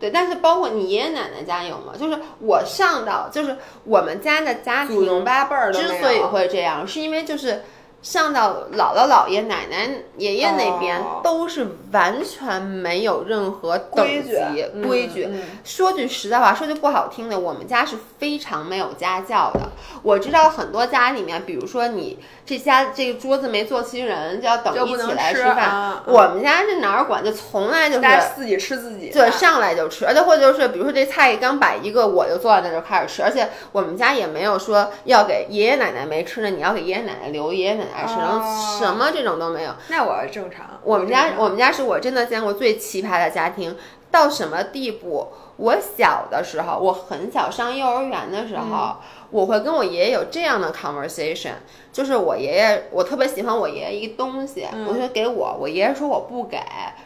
对，但是包括你爷爷奶奶家有吗？就是我上到，就是我们家的家庭八辈儿之所以会这样，是因为就是上到姥姥姥爷奶奶爷爷那边哦都是完全没有任何等级规矩说句实在话，说句不好听的，我们家是非常没有家教的。我知道很多家里面，比如说你这家这个桌子没坐齐人，就要等一起来饭。啊嗯我们家是哪儿管，就从来就是大家自己吃自己。对，上来就吃，而且或者就是，比如说这菜刚摆一个，我就坐在那就开始吃，而且我们家也没有说要给爷爷奶奶没吃的，你要给爷爷奶奶留，爷爷奶奶吃，然后哦什么这种都没有。那我正常。我们家我们家是我真的见过最奇葩的家庭，到什么地步？我小的时候，我很小上幼儿园的时候，嗯我会跟我爷爷有这样的 conversation，就是我爷爷，我特别喜欢我爷爷一个东西，嗯我说给我，我爷爷说我不给，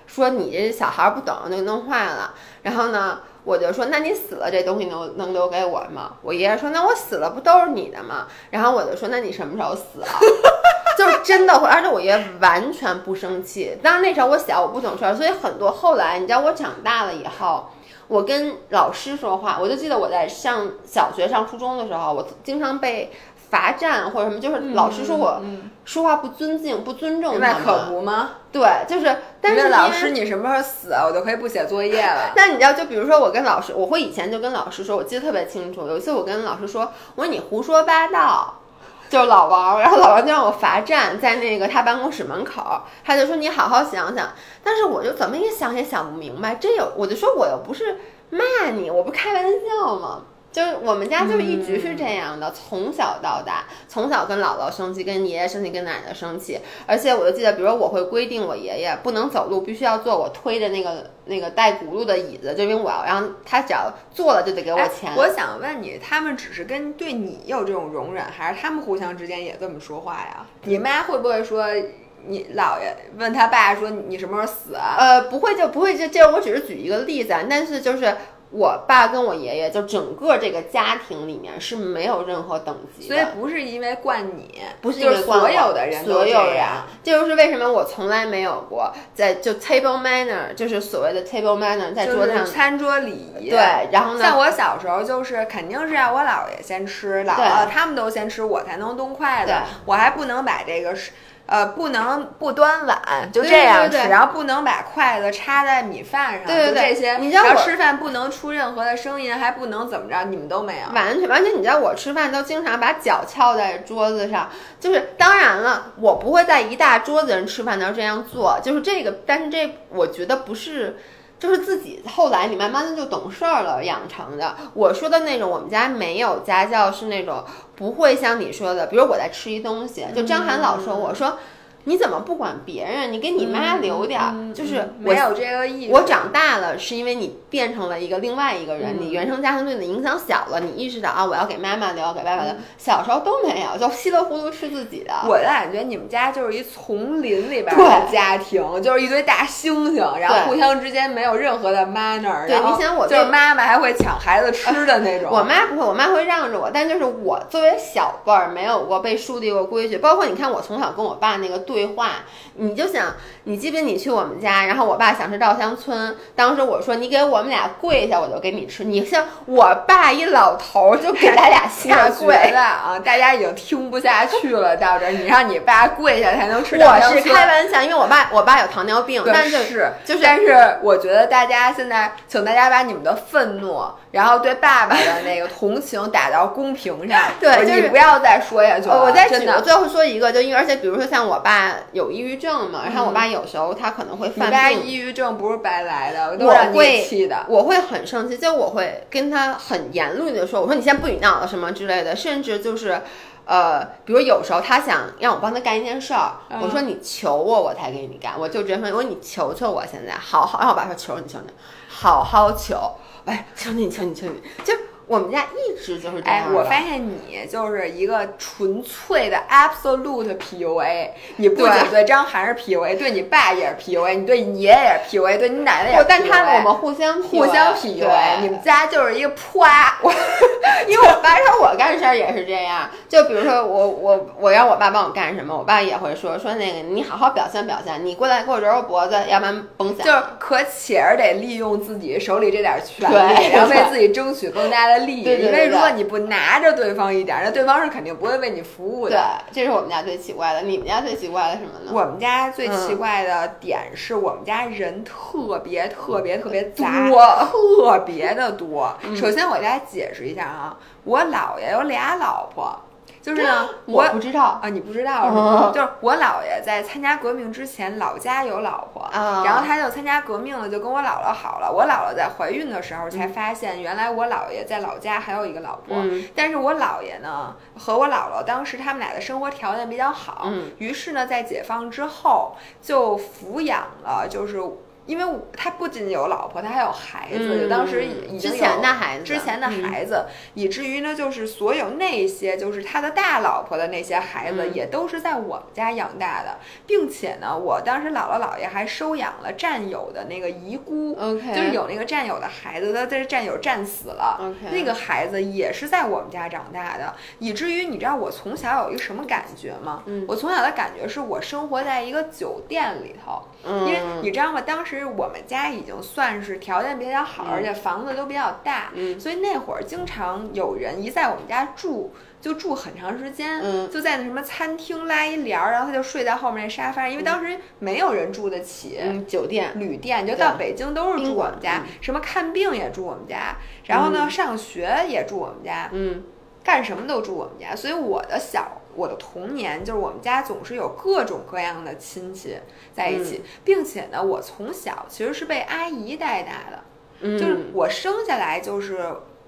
说你这小孩儿不懂就弄坏了，然后呢。我就说，那你死了这东西能能留给我吗？我爷爷说，那我死了不都是你的吗？然后我就说，那你什么时候死啊？就是真的会，而且我爷爷完全不生气。当然那时候我小，我不懂事儿，所以很多后来，你知道我长大了以后，我跟老师说话，我就记得我在上小学、上初中的时候，我经常被罚站或者什么，就是老师说我说话不尊敬、不尊重他们。那可不吗？对，就是，但是问老师你什么时候死啊，我就可以不写作业了。那你知道，就比如说我跟老师，我会以前就跟老师说，我记得特别清楚。有一次我跟老师说，我说你胡说八道，就是老王，然后老王就让我罚站在那个他办公室门口，他就说你好好想想。但是我就怎么也想也想不明白，这有我就说我又不是骂你，我不开玩笑吗？就是我们家就是一直是这样的，从小到大，从小跟姥姥生气，跟爷爷生气，跟奶奶生气，而且我就记得，比如说我会规定我爷爷不能走路，必须要坐我推的那个那个带轱辘的椅子，就因为我要让他只要坐了就得给我哎钱。我想问你，他们只是跟对你有这种容忍，还是他们互相之间也这么说话呀？你妈会不会说你姥爷问他爸说你什么时候死啊？呃，不会就不会这这，我只是举一个例子啊，但是就是。我爸跟我爷爷就整个这个家庭里面是没有任何等级的，所以不是因为惯你，不是因为惯我所有的人都所有人。这就是为什么我从来没有过在就 table manner，就是所谓的 table manner，在桌上。就是餐桌礼仪。对，然后呢，像我小时候就是肯定是要我姥爷先吃，姥姥他们都先吃，我才能动筷子，我还不能把这个是。呃，不能不端碗，就这样吃，然后不能把筷子插在米饭上，对对对就这些。你知道我吃饭不能出任何的声音，还不能怎么着，你们都没有。完全完全，你知道我吃饭都经常把脚翘在桌子上，就是当然了，我不会在一大桌子人吃饭的时候这样做，就是这个，但是这我觉得不是。就是自己后来你慢慢的就懂事儿了养成的。我说的那种，我们家没有家教，是那种不会像你说的，比如我在吃一东西，就张涵老说我说。你怎么不管别人？你给你妈留点儿，就是我没有这个意识。我长大了，是因为你变成了一个另外一个人，嗯你原生家庭对你的影响小了，你意识到啊，我要给妈妈留，给爸爸留。嗯小时候都没有，就稀里糊涂吃自己的。我的感觉，你们家就是一丛林里边对的家庭，就是一堆大猩猩，然后互相之间没有任何的 manner，对你想我就是妈妈还会抢孩子吃的那种。我妈不会，我妈会让着我，但就是我作为小辈儿，没有过被树立过规矩。包括你看，我从小跟我爸那个对话，你就想，你记不记得你去我们家，然后我爸想吃稻香村，当时我说你给我们俩跪下，我就给你吃。你像我爸一老头儿就给咱俩下跪，了啊，大家已经听不下去了，到这儿你让你爸跪下才能吃稻我是。开玩笑，因为我爸我爸有糖尿病，但是就是但是我觉得大家现在，请大家把你们的愤怒，然后对爸爸的那个同情打到公屏上。对就是你不要再说下去了。呃，我再举，我。最后说一个，就因为而且比如说像我爸有抑郁症嘛，然后我爸有时候他可能会你爸犯病，抑郁症不是白来的，都我让你会气的。我会很生气，就我会跟他很严厉的说，我说你先不许闹了什么之类的，甚至就是。呃，比如有时候他想让我帮他干一件事儿，嗯我说你求我，我才给你干，我就直接说，我说你求求我，现在好好让我爸说求你求你，好好求，哎，求你求你求你，就我们家一直就是这哎样，的。我发现你就是一个纯粹的 absolute PUA，你不仅对对张涵是 PUA，对你爸也是 PUA，你对你爷爷也是 PUA，对你奶奶也是 PUA。但他我们互相互相对你们家就是一个啪，我 因为我爸说我干事儿也是这样，就比如说我我我让我爸帮我干什么，我爸也会说说那个你好好表现表现，你过来给我揉揉脖子，要不然甭想。就是可且儿得利用自己手里这点权利，对然后为自己争取更大的利益。对对对因为如果你不拿着对方一点儿，那对方是肯定不会为你服务的对。，这是我们家最奇怪的。你们家最奇怪的什么呢？我们家最奇嗯怪的点是我们家人特别特别特别杂，多 嗯特别的多。首先我给大家解释一下啊，我姥爷有俩老婆，就是呢，我不知道啊，你不知道是吗？嗯就是我姥爷在参加革命之前，老家有老婆，啊然后他就参加革命了，就跟我姥姥好了。我姥姥在怀孕的时候嗯才发现，原来我姥爷在老家还有一个老婆。嗯但是我姥爷呢和我姥姥当时他们俩的生活条件比较好，嗯于是呢在解放之后就抚养了就是。因为我他不仅有老婆，他还有孩子，嗯就当时已经之有前的孩子之前的嗯孩子，以至于呢，就是所有那些就是他的大老婆的那些孩子，嗯也都是在我们家养大的，并且呢，我当时姥姥姥爷还收养了战友的那个遗孤。OK，就是有那个战友的孩子，他这战友战死了 OK 那个孩子也是在我们家长大的，以至于你知道我从小有一个什么感觉吗？嗯我从小的感觉是我生活在一个酒店里头，嗯，因为你知道吗？当时我们家已经算是条件比较好，嗯而且房子都比较大，嗯所以那会儿经常有人一在我们家住。就住很长时间，嗯就在那什么餐厅拉一帘儿，然后他就睡在后面那沙发上，因为当时没有人住得起，嗯酒店，旅店，就到北京都是住我们家，嗯什么看病也住我们家，然后呢、嗯上学也住我们家，嗯干什么都住我们家，所以我的小我的童年就是我们家总是有各种各样的亲戚在一嗯。起，并且呢，我从小其实是被阿姨带大的，嗯，就是我生下来就是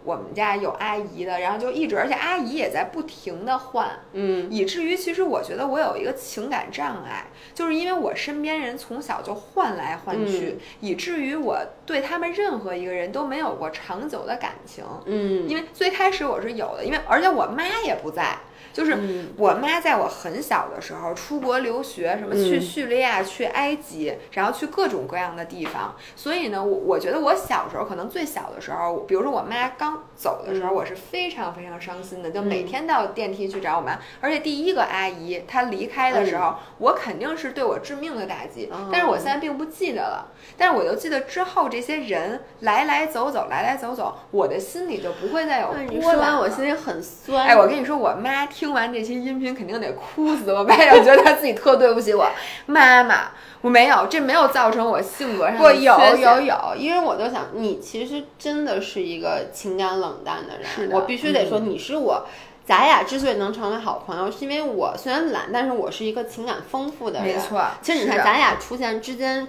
我们家有阿姨的，然后就一直，而且阿姨也在不停的换，嗯。以至于其实我觉得我有一个情感障碍，就是因为我身边人从小就换来换去，以至于我对他们任何一个人都没有过长久的感情。嗯，因为最开始我是有的，因为而且我妈也不在，就是嗯我妈在我很小的时候出国留学，什么去嗯叙利亚、去埃及，然后去各种各样的地方。所以呢，我我觉得我小时候可能最小的时候，比如说我妈刚走的时候，嗯我是非常非常伤心的，就每嗯天到电梯去找我妈。而且第一个阿姨她离开的时候，我肯定是对我致命的打击，哦但是我现在并不记得了。但是我就记得之后这些人来来走走，来来走走，我的心里就不会再有哎你说完。我心里很酸。哎，我跟你说，我妈听完这期音频肯定得哭死。我妈就觉得他自己特对不起我 妈妈。我没有，这没有造成我性格上不的缺有陷有有，因为我就想，你其实真的是一个情感冷淡的人。是的我必须得说，嗯你是我。咱俩之所以能成为好朋友，是因为我虽然懒，但是我是一个情感丰富的人。没错其实你看，咱俩出现之间，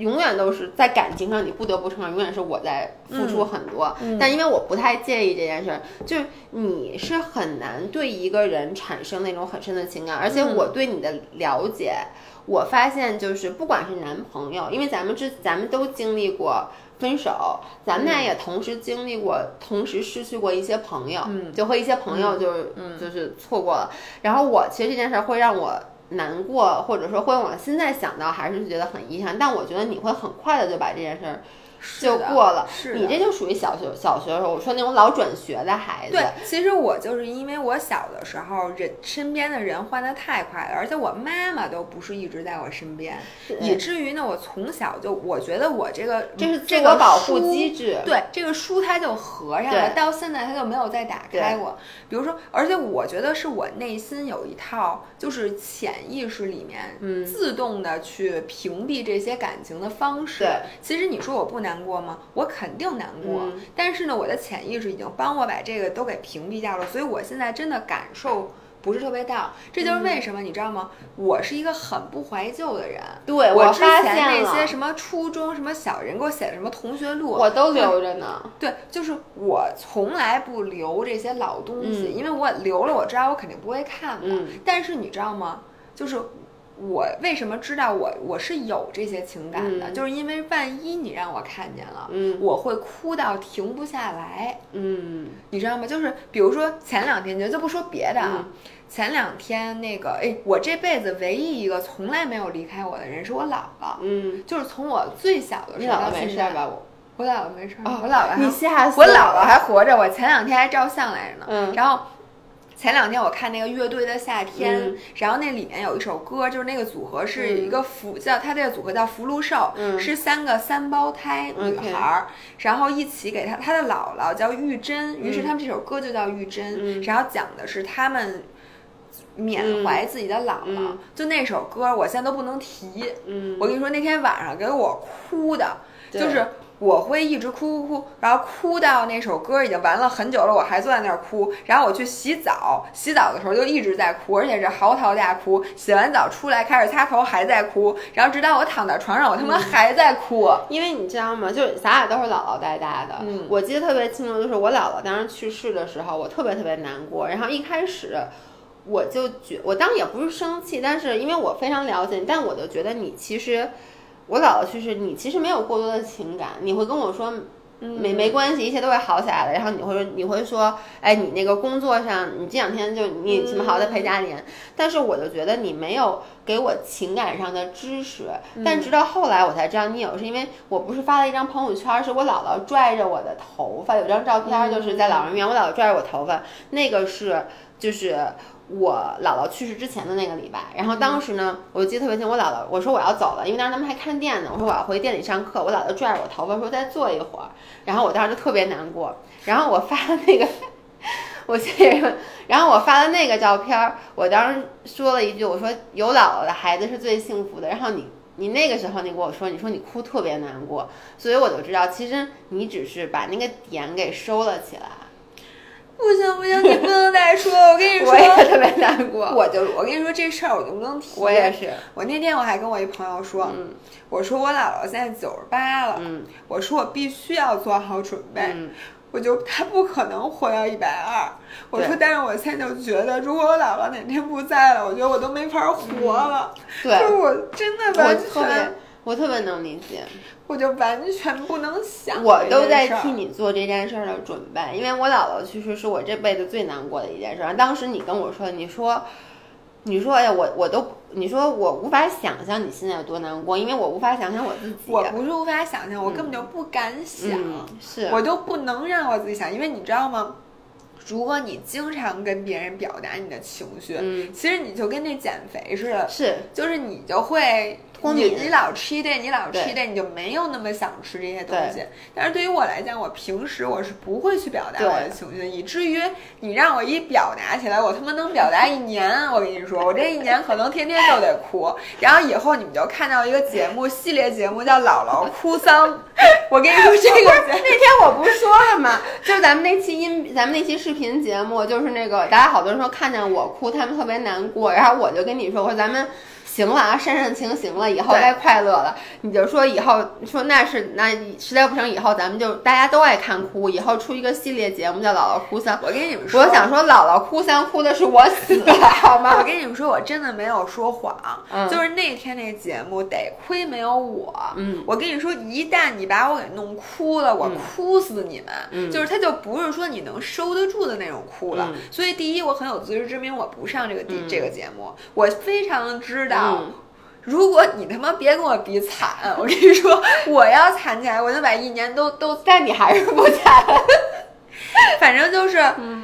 永远都是在感情上，你不得不承认，永远是我在付出很多。嗯但因为我不太介意这件事儿，就是你是很难对一个人产生那种很深的情感，而且嗯我对你的了解。我发现就是不管是男朋友，因为咱们之咱们都经历过分手，咱们嗯俩也同时经历过，同时失去过一些朋友，嗯就和一些朋友就是、就是错过了。然后我其实这件事儿会让我难过，或者说会让我现在想到还是觉得很遗憾。但我觉得你会很快的就把这件事儿就过了。是你这就属于小学小学的时候，我说那种老转学的孩子。对，其实我就是因为我小的时候人身边的人换的太快了，而且我妈妈都不是一直在我身边，以至于呢，我从小就我觉得我这个这是这个保护书机制。对，这个书它就合上了，到现在它就没有再打开过。比如说，而且我觉得是我内心有一套，就是潜意识里面，嗯自动的去屏蔽这些感情的方式。对，其实你说我不难过吗？我肯定难过，嗯但是呢，我的潜意识已经帮我把这个都给屏蔽掉了，所以我现在真的感受。不是特别到，这就是为什么、你知道吗？我是一个很不怀旧的人。对我之发前现那些什么初中什么小人给我写的什么同学录，我都留着呢。对，就是我从来不留这些老东西，嗯因为我留了，我知道我肯定不会看的。嗯但是你知道吗？就是我为什么知道我我是有这些情感的，嗯。就是因为万一你让我看见了，嗯。我会哭到停不下来，嗯。你知道吗？就是比如说前两天，就就不说别的啊。嗯。前两天那个，哎，我这辈子唯一一个从来没有离开我的人是我姥姥，嗯，就是从我最小的时候没事到现在儿吧？我我姥姥没事儿，哦我姥姥还你吓死我了姥姥还活着，我前两天还照相来着呢。嗯。然后前两天我看那个乐队的夏天，嗯。然后那里面有一首歌，就是那个组合是一个福、叫他这个组合叫福禄寿，嗯。是三个三胞胎女孩儿然后一起给他他的姥姥叫玉珍，于是嗯。他们这首歌就叫玉珍，嗯。然后讲的是他们。缅怀自己的姥姥，嗯。就那首歌，我现在都不能提。嗯，我跟你说，那天晚上给我哭的，就是我会一直哭哭哭，然后哭到那首歌已经完了很久了，我还坐在那儿哭。然后我去洗澡，洗澡的时候就一直在哭，而且是嚎啕大哭。洗完澡出来开始擦头还在哭，然后直到我躺在床上，我他妈还在哭。因为你知道吗？就是咱俩都是姥姥带大的。嗯我记得特别清楚，就是我姥姥当时去世的时候，我特别特别难过。然后一开始我就觉，我当然也不是生气，但是因为我非常了解你，但我就觉得你其实。我姥姥去世，你其实没有过多的情感，你会跟我说。没没关系，一切都会好起来的。然后你会说，你会说，哎，你那个工作上，你这两天就你什么好在陪家里。但是我就觉得你没有给我情感上的支持。但直到后来我才知道你有，是因为我不是发了一张朋友圈，是我姥姥拽着我的头发，有张照片就是在老人院，我姥姥拽着我头发，那个是就是。我姥姥去世之前的那个礼拜，然后当时呢，我就记得特别清。我姥姥我说我要走了，因为当时他们还看店呢。我说我要回店里上课。我姥姥拽着我头发说再坐一会儿，然后我当时就特别难过。然后我发了那个，我谢谢。然后我发了那个照片，我当时说了一句，我说有姥姥的孩子是最幸福的。然后你你那个时候你跟我说，你说你哭特别难过，所以我就知道，其实你只是把那个点给收了起来。不行不行，你不能再说了。我跟你说，我也特别难过。我就我跟你说这事儿，我就不能提。我也是。我那天我还跟我一朋友说，我说我姥姥现在九十八了，我说我必须要做好准备，我就她不可能活到一百二。我说，但是我现在就觉得，如果我姥姥哪天不在了，我觉得我都没法活了。对，就是我真的完全。我特别能理解，我就完全不能想。我都在替你做这件事儿的准备，因为我姥姥去世是我这辈子最难过的一件事。当时你跟我说，你说，你说，哎呀，我我都，你说我无法想象你现在有多难过，因为我无法想象我自己。我不是无法想象，我根本就不敢想，是我都不能让我自己想，因为你知道吗？如果你经常跟别人表达你的情绪，嗯，其实你就跟那减肥似的，是，就是你就会。你你老吃一顿，你老吃一顿，你就没有那么想吃这些东西。但是对于我来讲，我平时我是不会去表达我的情绪，以至于你让我一表达起来，我他妈能表达一年。我跟你说，我这一年可能天天都得哭。然后以后你们就看到一个节目，系列节目叫《姥姥哭丧》。我跟你说这个，那天我不是说了吗？就是咱们那期音，咱们那期视频节目，就是那个大家好多人说看见我哭，他们特别难过。然后我就跟你说，我说咱们。行了啊，煽煽情行了，以后该快乐了。你就说以后说那是那实在不成，以后咱们就大家都爱看哭，以后出一个系列节目叫《姥姥哭丧》。我跟你们说，我想说姥姥哭丧哭的是我死了，好吗？我跟你们说，我真的没有说谎，就是那天那节目得亏没有我。嗯，我跟你说，一旦你把我给弄哭了，我哭死你们。嗯，就是他就不是说你能收得住的那种哭了。所以第一，我很有自知之明，我不上这个第这个节目，我非常知道。如果你他妈别跟我比惨，我跟你说，我要惨起来，我就把一年都都，但你还是不惨。反正就是，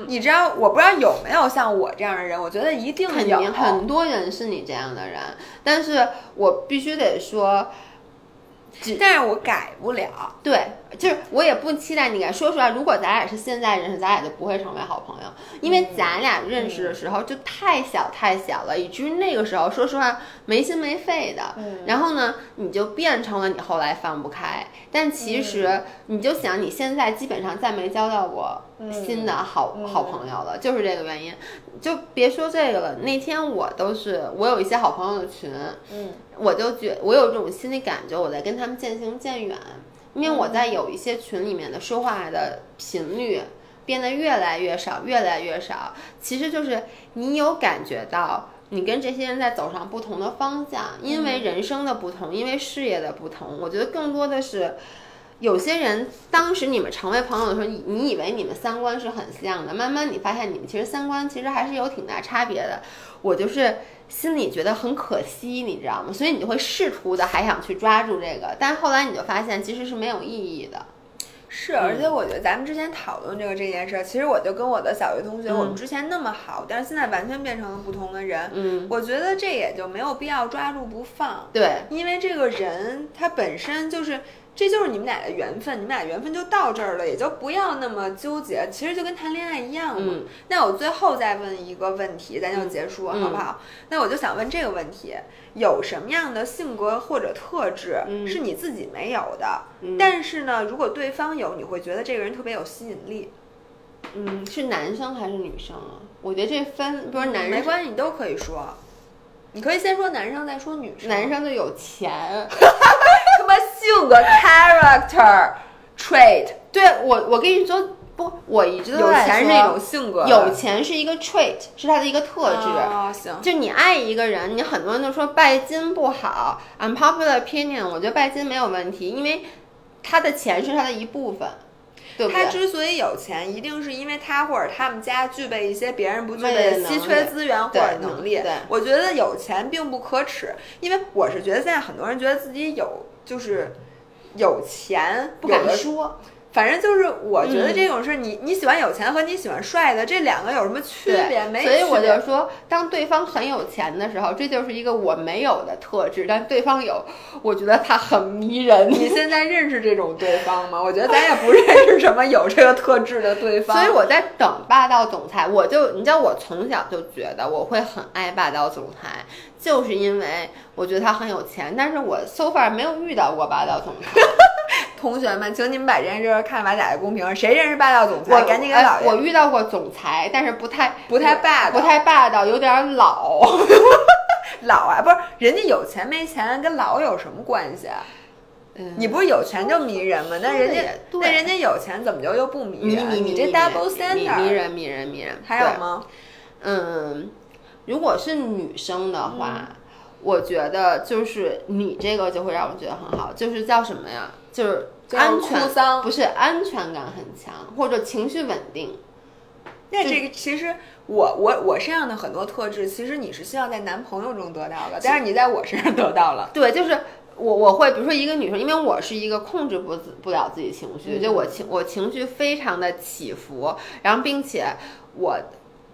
你知道，我不知道有没有像我这样的人，我觉得一定有很多人是你这样的人，但是我必须得说。但是我改不了，对，就是我也不期待你改。说实话，如果咱俩是现在认识，咱俩就不会成为好朋友，因为咱俩认识的时候就太小太小了，以至于那个时候，说实话没心没肺的。然后呢，你就变成了你后来放不开。但其实你就想，你现在基本上再没交到过新的好好朋友了，就是这个原因。就别说这个了，那天我都是我有一些好朋友的群，嗯。我就觉我有这种心理感觉，我在跟他们渐行渐远，因为我在有一些群里面的说话的频率变得越来越少，越来越少。其实就是你有感觉到，你跟这些人在走上不同的方向，因为人生的不同，因为事业的不同。我觉得更多的是，有些人当时你们成为朋友的时候，你你以为你们三观是很像的，慢慢你发现你们其实三观其实还是有挺大差别的。我就是。心里觉得很可惜，你知道吗？所以你就会试图的还想去抓住这个，但后来你就发现其实是没有意义的。是，而且我觉得咱们之前讨论这个这件事儿，其实我就跟我的小学同学，我们之前那么好，但是现在完全变成了不同的人。嗯，我觉得这也就没有必要抓住不放。对，因为这个人他本身就是。这就是你们俩的缘分，你们俩缘分就到这儿了，也就不要那么纠结。其实就跟谈恋爱一样嘛。那我最后再问一个问题，咱就结束好不好？那我就想问这个问题：有什么样的性格或者特质是你自己没有的？但是呢，如果对方有，你会觉得这个人特别有吸引力。嗯，是男生还是女生啊？我觉得这分不是男没关系，你都可以说。你可以先说男生，再说女生。男生就有钱。什么性格 character trait？对我，我跟你说，不，我一直都有钱是一种性格，有钱是一个 trait，是他的一个特质。哦行，就你爱一个人，你很多人都说拜金不好，unpopular opinion，我觉得拜金没有问题，因为他的钱是他的一部分，对不他？之所以有钱，一定是因为他或者他们家具备一些别人不具备的稀缺资源或者对能力对。我觉得有钱并不可耻，因为我是觉得现在很多人觉得自己有就是有钱，不敢说，反正就是我觉得嗯这种事，你你喜欢有钱和你喜欢帅的这两个有什么区别？没所以我就说，当对方很有钱的时候，这就是一个我没有的特质，但对方有，我觉得他很迷人。你现在认识这种对方吗？我觉得咱也不认识什么有这个特质的对方。所以我在等霸道总裁，我就你知道，我从小就觉得我会很爱霸道总裁，就是因为我觉得他很有钱，但是我 so far 没有遇到过霸道总裁。同学们，请你们把这件事看法打在公屏上，谁认识霸道总我裁？赶紧给哎老爷。我遇到过总裁，但是不太不太霸道不太霸道，有点老。老啊，不是人家有钱没钱跟老有什么关系啊？嗯你不是有钱就迷人吗？那人家那人家有钱怎么就又不迷人？迷迷迷你这 double standard 迷人迷人迷人，还有吗？嗯，如果是女生的嗯话，我觉得就是你这个就会让我觉得很好，就是叫什么呀？就是安全不是安全感很强，或者情绪稳定。那这个其实我我我身上的很多特质，其实你是希望在男朋友中得到的，但是你在我身上得到了。对，就是我我会比如说一个女生，因为我是一个控制不不了自己情绪，就我情我情绪非常的起伏，然后并且我。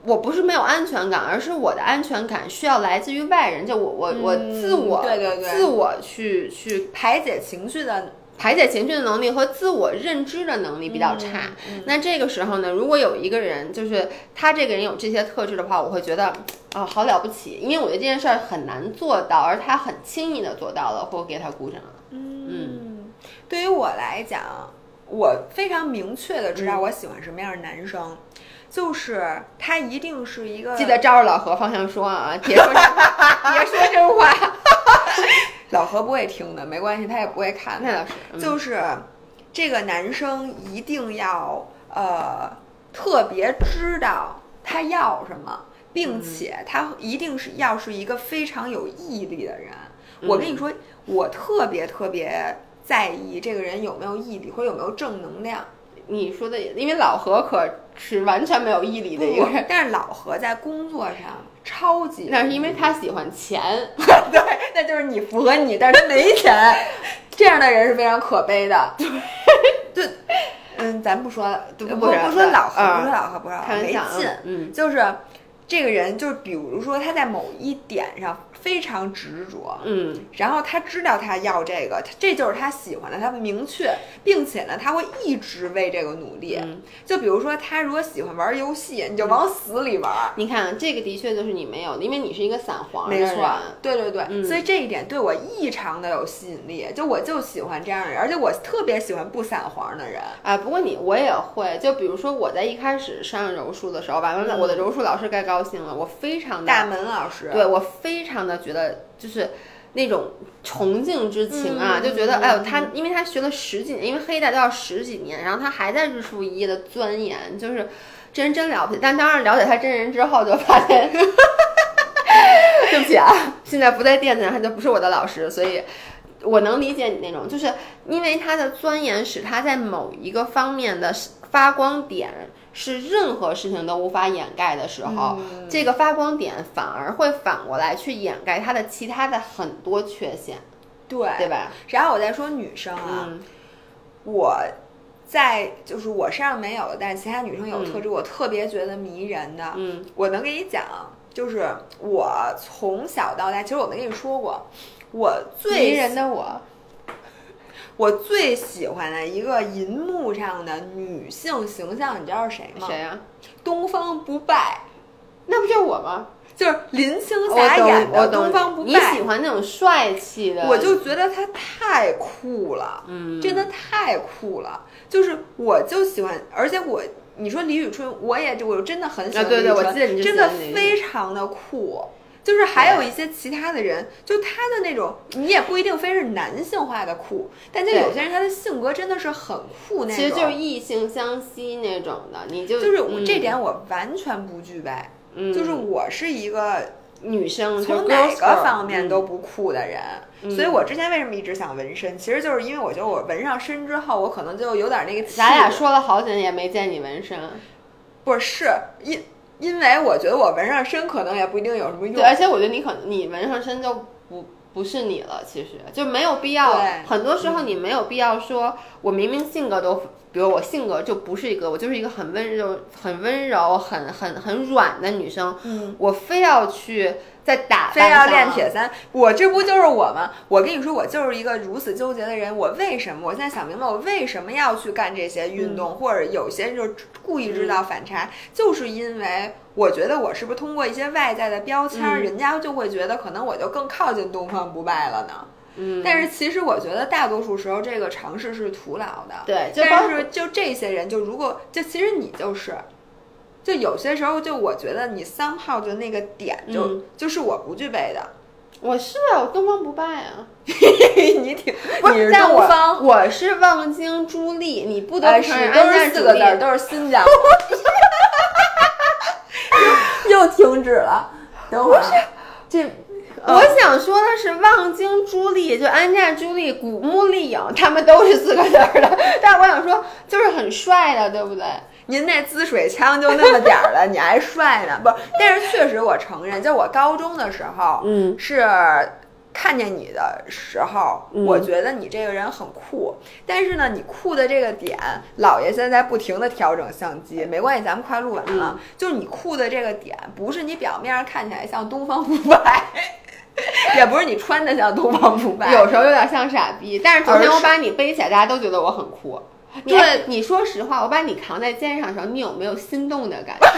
我不是没有安全感，而是我的安全感需要来自于外人，就我我我自我、对对对。自我去去排解情绪的排解情绪的能力和自我认知的能力比较差。那这个时候呢，如果有一个人就是他这个人有这些特质的话，我会觉得哦好了不起，因为我觉得这件事儿很难做到，而他很轻易的做到了，或给他鼓掌。嗯，对于我来讲，我非常明确的知道我喜欢什么样的男生，就是他一定是一个记得照着老何方向说啊，别说真话，别说真话。老何不会听的，没关系，他也不会看的。那倒是，嗯就是这个男生一定要呃特别知道他要什么，并嗯且他一定是要是一个非常有毅力的人。嗯我跟你说，我特别特别在意这个人有没有毅力，或者有没有正能量。你说的也，因为老何可是完全没有毅力的一个人，但是老何在工作上超级，那是因为他喜欢钱。对，那就是你符合你，但是他没钱，这样的人是非常可悲的。对，对，嗯，咱不说了，不不不说老何，嗯不说老何，不说老何，没开玩笑，劲。嗯，就是这个人，就是比如说他在某一点上非常执着，嗯然后他知道他要这个，他这就是他喜欢的，他明确，并且呢，他会一直为这个努力。嗯就比如说他如果喜欢玩游戏，你就往死里玩。你看这个的确就是你没有的，因为你是一个散黄没错。，对对对，嗯所以这一点对我异常的有吸引力，就我就喜欢这样的人，而且我特别喜欢不散黄的人。啊，不过你我也会，就比如说我在一开始上柔术的时候，完了、嗯我的柔术老师该高兴了，我非常的大门老师，对我非常的觉得就是那种崇敬之情啊，嗯就觉得哎呦他，因为他学了十几年，因为黑带都要十几年，然后他还在日复一日的钻研，就是这人真了不起。但当然了解他真人之后，就发现，对不起啊，现在不在垫子上，他就不是我的老师，所以。我能理解你那种，就是因为他的钻研使他在某一个方面的发光点是任何事情都无法掩盖的时候，嗯这个发光点反而会反过来去掩盖他的其他的很多缺陷，对对吧？然后我再说女生啊，嗯我在就是我身上没有的，但是其他女生有特质，我特别觉得迷人的。嗯我能给你讲，就是我从小到大，其实我没跟你说过，我最迷人的我，我最喜欢的一个银幕上的女性形象，你知道是谁吗？谁呀、东方不败，那不就是我吗？就是林青霞演的东。方不败。你喜欢那种帅气的，我就觉得她太酷了，嗯，真的太酷了。就是我就喜欢，而且我你说李宇春，我也我真的很喜欢啊对对李宇春我记得你真的非常的酷。就是还有一些其他的人，就他的那种，你也不一定非是男性化的酷，但就有些人他的性格真的是很酷那种。其实就是异性相吸那种的，你就就是我这嗯点我完全不具备，嗯就是我是一个女生就从哪个方面嗯都不酷的人。所以我之前为什么一直想纹身，其实就是因为我觉得我纹上身之后，我可能就有点那个气。咱俩说了好几年也没见你纹身，不是是因因为我觉得我纹上身可能也不一定有什么用。对，而且我觉得你可能你纹上身就不不是你了，其实就没有必要。很多时候你没有必要说，我明明性格都，比如我性格就不是一个，我就是一个很温柔、很温柔、很很很软的女生，嗯，我非要去在打扮非要练铁三，我这不就是我吗？我跟你说，我就是一个如此纠结的人。我为什么？我现在想明白，我为什么要去干这些运动，或者有些人就故意制造反差，就是因为我觉得我是不是通过一些外在的标签，嗯人家就会觉得可能我就更靠近东方不败了呢？嗯，但是其实我觉得大多数时候这个尝试是徒劳的。对，但括是就这些人，就如果就其实你就是，就有些时候就我觉得你三号就那个点就、嗯就是我不具备的。我是啊，我东方不败啊，你挺你是但我东方，我是望京朱丽，你不得哎，是不承认都安家四个字儿，都是新疆。又停止了，等会儿这我想说的是，望京朱丽，就安家朱丽、古墓丽影，他们都是四个字儿的。但是我想说，就是很帅的，对不对？您那滋水枪就那么点儿了，你还帅呢？不，但是确实我承认，就我高中的时候，嗯是看见你的时候，嗯我觉得你这个人很酷。但是呢，你酷的这个点，姥爷现在不停的调整相机，没关系，咱们快录完了。就是你酷的这个点，不是你表面上看起来像东方不败。也不是你穿的像东方不败，有时候有点像傻逼。但是昨天我把你背起来，大家都觉得我很酷。你对你说实话，我把你扛在肩上的时候，你有没有心动的感觉？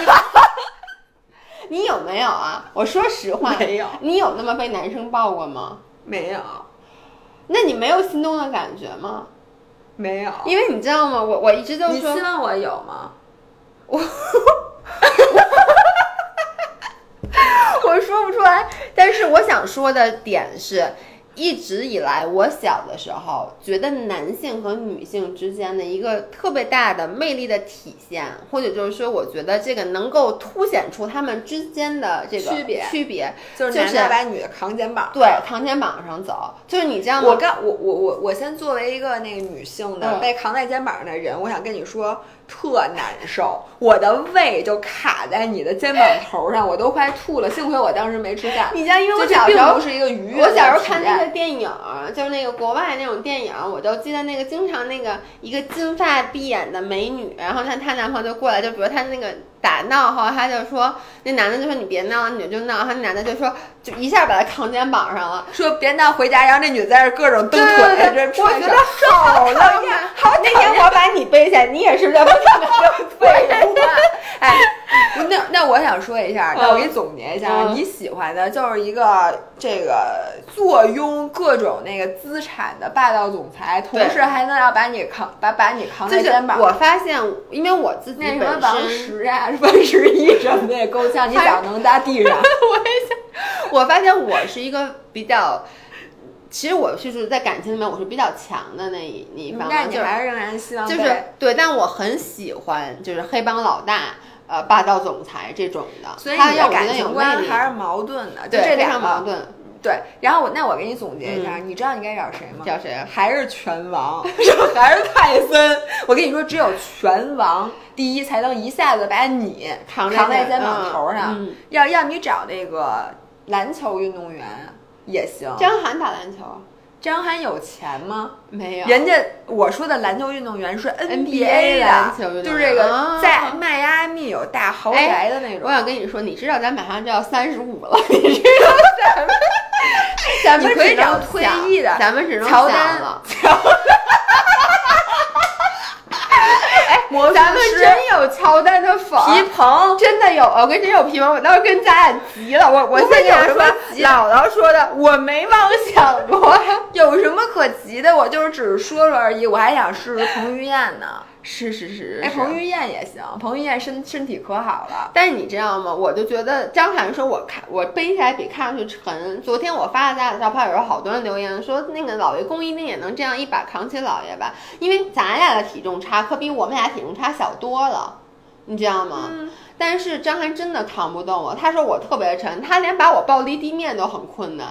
你有没有啊？我说实话，没有你有那么被男生抱过吗？没有那你没有心动的感觉吗？没有，因为你知道吗？我我一直就你希望我有吗？我 我说不出来，但是我想说的点是，一直以来我小的时候觉得男性和女性之间的一个特别大的魅力的体现，或者就是说，我觉得这个能够凸显出他们之间的这个区别区别，就是就是男的把女的扛肩膀。对，扛肩膀上走，就是你知道吗？我刚我我我我先作为一个那个女性的、嗯被扛在肩膀上的人，我想跟你说特难受，我的胃就卡在你的肩膀头上，我都快吐了。幸亏我当时没吃饭，你知道，因为我小时候是一个愉悦我小时候看那个电影儿，就是那个国外那种电影儿，我就记得那个经常那个一个金发碧眼的美女，然后她她男朋友就过来，就比如她那个打闹哈，他就说那男的就说你别闹，女的就闹，然后那男的就说就一下把他扛肩膀上了。说别闹回家，然后那女的在这各种蹬腿，对对对，我这穿觉上得好讨厌。好，那天我把你背下来，你也是在不停的废话。哎，那那我想说一下，那我给你总结一下，嗯你喜欢的就是一个这个坐拥各种那个资产的霸道总裁，同时还能要把你扛把把你扛就是在肩膀。我发现，因为我自己那什本么王身，石啊、万十一什么的也够呛，你脚能搭地上。我也想，我发现我是一个比较。其实我就是在感情里面我是比较强的那一那一方面，但你还是仍然希望就是对，但我很喜欢就是黑帮老大，呃，霸道总裁这种的，所以你的感情观力，还是矛盾的，就这两个常矛盾。对，然后我那我给你总结一下，你知道你该找谁吗？找谁啊？还是拳王，还是泰森。我跟你说，只有拳王第一才能一下子把你扛在扛在肩肩膀头上。要要你找那个篮球运动员也行。张涵打篮球张涵有钱吗？没有？人家我说的篮球运动员是 NBA 的，篮球运动员就是这个啊在迈阿密有大豪宅的那种。我想跟你说，你知道咱马上就要三十五了，你知道咱们 咱们可以只能找退役的咱们只能乔丹想了。魔术咱们真有乔丹的粉，皮蓬，真的有，我跟真有皮蓬，我当时跟咱俩急了，我我现在有什么说姥姥说的，我没妄想过。有什么可急的？我就是只是说说而已，我还想试试彭于晏呢。是是是，哎，彭于晏也行，彭于晏身身体可好了。但是你知道吗？我就觉得张涵说，我看我背起来比看上去沉。昨天我发了咱俩的照片，有好多人留言说，那个老爷公一定也能这样一把扛起老爷吧？因为咱俩的体重差可比我们俩体重差小多了，你知道吗？嗯但是张涵真的扛不动我，他说我特别沉，他连把我抱离地面都很困难。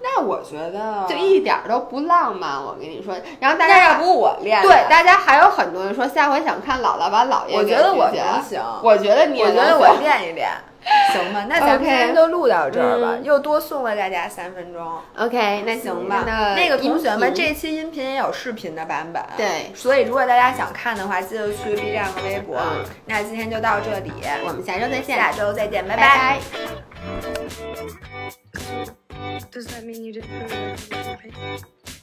那我觉得就一点儿都不浪漫，我跟你说。然后大家要不我练？对，大家还有很多人说下回想看姥姥把姥爷我觉得我举起来能行，我觉得你我觉得我练一练，行吧？那咱们今天就录到这儿吧，嗯又多送了大家三分钟。OK，那行吧，那那个同学们，这期音频也有视频的版本，对所以如果大家想看的话，记得去 B 站和微博。嗯那今天就到这里，我们下周再见，下周再见，拜拜拜 Does that mean you didn't put it